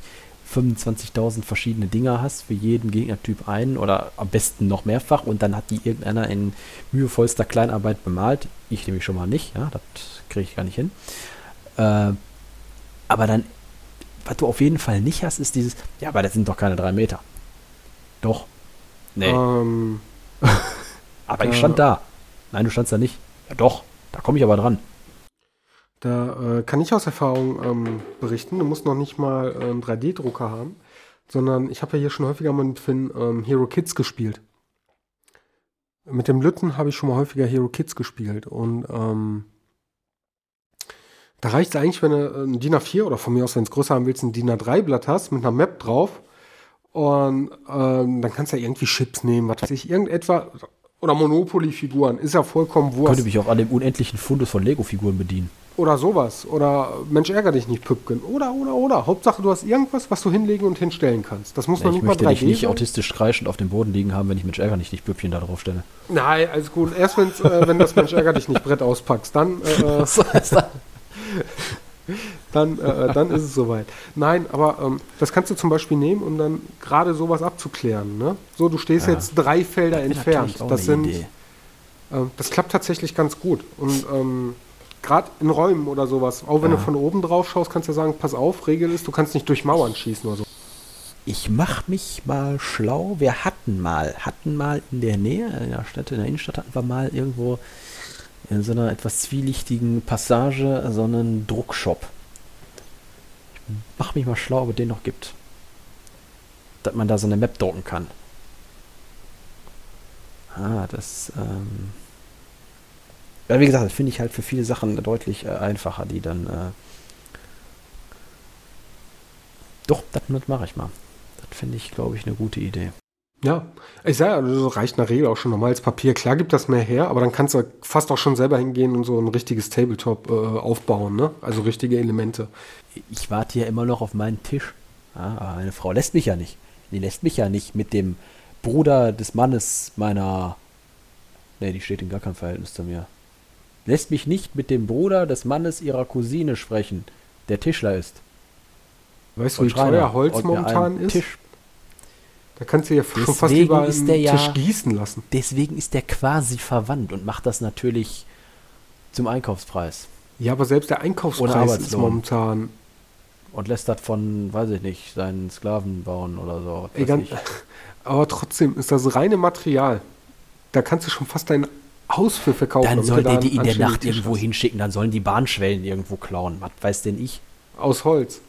S2: 25.000 verschiedene Dinger hast, für jeden Gegnertyp einen oder am besten noch mehrfach und dann hat die irgendeiner in mühevollster Kleinarbeit bemalt. Ich nämlich schon mal nicht, ja, das kriege ich gar nicht hin. Äh, aber dann, was du auf jeden Fall nicht hast, ist dieses, ja, aber das sind doch keine drei Meter. Doch.
S1: Nee. Ähm, (laughs)
S2: aber ich stand da. Nein, du standst da nicht. Ja doch, da komme ich aber dran.
S1: Da äh, kann ich aus Erfahrung ähm, berichten. Du musst noch nicht mal äh, einen 3D-Drucker haben, sondern ich habe ja hier schon häufiger mal mit Finn ähm, Hero Kids gespielt. Mit dem Lütten habe ich schon mal häufiger Hero Kids gespielt und ähm, da reicht es eigentlich, wenn du ein DIN A4 oder von mir aus, wenn es größer haben willst, ein DIN A3-Blatt hast mit einer Map drauf und ähm, dann kannst du ja irgendwie Chips nehmen, was weiß ich, irgendetwas oder Monopoly-Figuren, ist ja vollkommen wurscht.
S2: Könnte mich auch an dem unendlichen Fundus von Lego-Figuren bedienen.
S1: Oder sowas. Oder Mensch, ärger dich nicht, Püppken. Oder, oder, oder. Hauptsache, du hast irgendwas, was du hinlegen und hinstellen kannst. Das muss ja, noch nicht mal 3D
S2: Ich nicht autistisch kreischend auf dem Boden liegen haben, wenn ich Mensch, ärger dich nicht, Püppchen da drauf stelle.
S1: Nein, alles gut. Erst äh, wenn das Mensch, ärger dich nicht Brett auspackst, dann... Äh, (laughs) dann, äh, dann ist es soweit. Nein, aber ähm, das kannst du zum Beispiel nehmen, um dann gerade sowas abzuklären. Ne? So, du stehst ja. jetzt drei Felder entfernt. Das sind, äh, das klappt tatsächlich ganz gut. Und ähm, gerade in Räumen oder sowas, auch wenn ja. du von oben drauf schaust, kannst du sagen, pass auf, Regel ist, du kannst nicht durch Mauern schießen oder so.
S2: Ich mach mich mal schlau. Wir hatten mal, hatten mal in der Nähe, in der Stadt, in der Innenstadt hatten wir mal irgendwo in so einer etwas zwielichtigen Passage so einen Druckshop. Ich mach mich mal schlau, ob es den noch gibt. Dass man da so eine Map drucken kann. Ah, das, ähm, ja, wie gesagt, das finde ich halt für viele Sachen deutlich äh, einfacher, die dann. Äh Doch, das, das mache ich mal. Das finde ich, glaube ich, eine gute Idee.
S1: Ja, ich sage, also reicht in der Regel auch schon normales Papier. Klar gibt das mehr her, aber dann kannst du fast auch schon selber hingehen und so ein richtiges Tabletop äh, aufbauen, ne? Also richtige Elemente.
S2: Ich warte ja immer noch auf meinen Tisch. Ja, aber meine Frau lässt mich ja nicht. Die lässt mich ja nicht mit dem Bruder des Mannes meiner. Ne, die steht in gar keinem Verhältnis zu mir lässt mich nicht mit dem Bruder des Mannes ihrer Cousine sprechen, der Tischler ist.
S1: Weißt du, wie teuer Holz momentan ist? Tisch. Da kannst du ja deswegen schon fast über einen Tisch ja, gießen lassen.
S2: Deswegen ist der quasi verwandt und macht das natürlich zum Einkaufspreis.
S1: Ja, aber selbst der Einkaufspreis ist momentan.
S2: Und lässt das von, weiß ich nicht, seinen Sklaven bauen oder so.
S1: Ey, (laughs) aber trotzdem ist das reine Material. Da kannst du schon fast deinen Haus für verkaufen.
S2: Dann soll der die in der Nacht irgendwo hinschicken, dann sollen die Bahnschwellen irgendwo klauen. Was weiß denn ich?
S1: Aus Holz.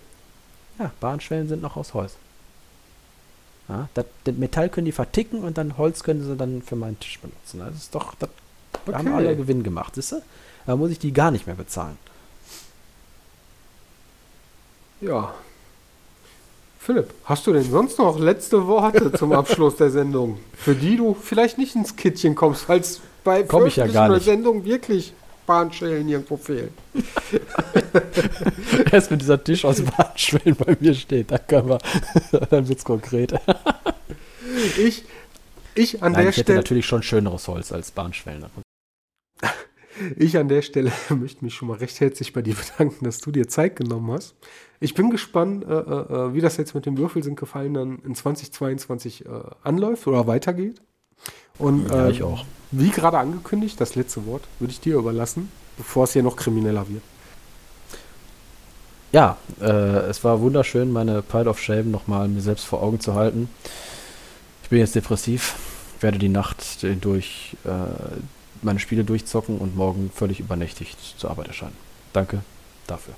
S2: Ja, Bahnschwellen sind noch aus Holz. Ja, das, das, Metall können die verticken und dann Holz können sie dann für meinen Tisch benutzen. Das ist doch, das okay. haben alle Gewinn gemacht, siehst du? Da muss ich die gar nicht mehr bezahlen.
S1: Ja. Philipp, hast du denn sonst noch letzte Worte zum Abschluss der Sendung, für die du vielleicht nicht ins Kittchen kommst, falls bei
S2: Komm ich ja gar nicht.
S1: Sendung wirklich Bahnschwellen irgendwo fehlen. (laughs)
S2: Erst wenn dieser Tisch aus Bahnschwellen bei mir steht, dann können wir, (laughs) dann wird's konkret. (laughs)
S1: ich, ich an
S2: Nein,
S1: der
S2: ich Stelle. natürlich schon schöneres Holz als Bahnschwellen.
S1: Ich an der Stelle möchte mich schon mal recht herzlich bei dir bedanken, dass du dir Zeit genommen hast. Ich bin gespannt, äh, äh, äh wie das jetzt mit dem Würfel sind gefallen dann in 2022 äh, anläuft oder weitergeht. Und ja,
S2: ich
S1: ähm,
S2: auch.
S1: Wie gerade angekündigt, das letzte Wort würde ich dir überlassen, bevor es hier noch krimineller wird.
S2: ja, äh, es war wunderschön, meine Pile of Shame nochmal mir selbst vor Augen zu halten. Ich bin jetzt depressiv, werde die Nacht durch äh, meine Spiele durchzocken und morgen völlig übernächtigt zur Arbeit erscheinen. Danke dafür.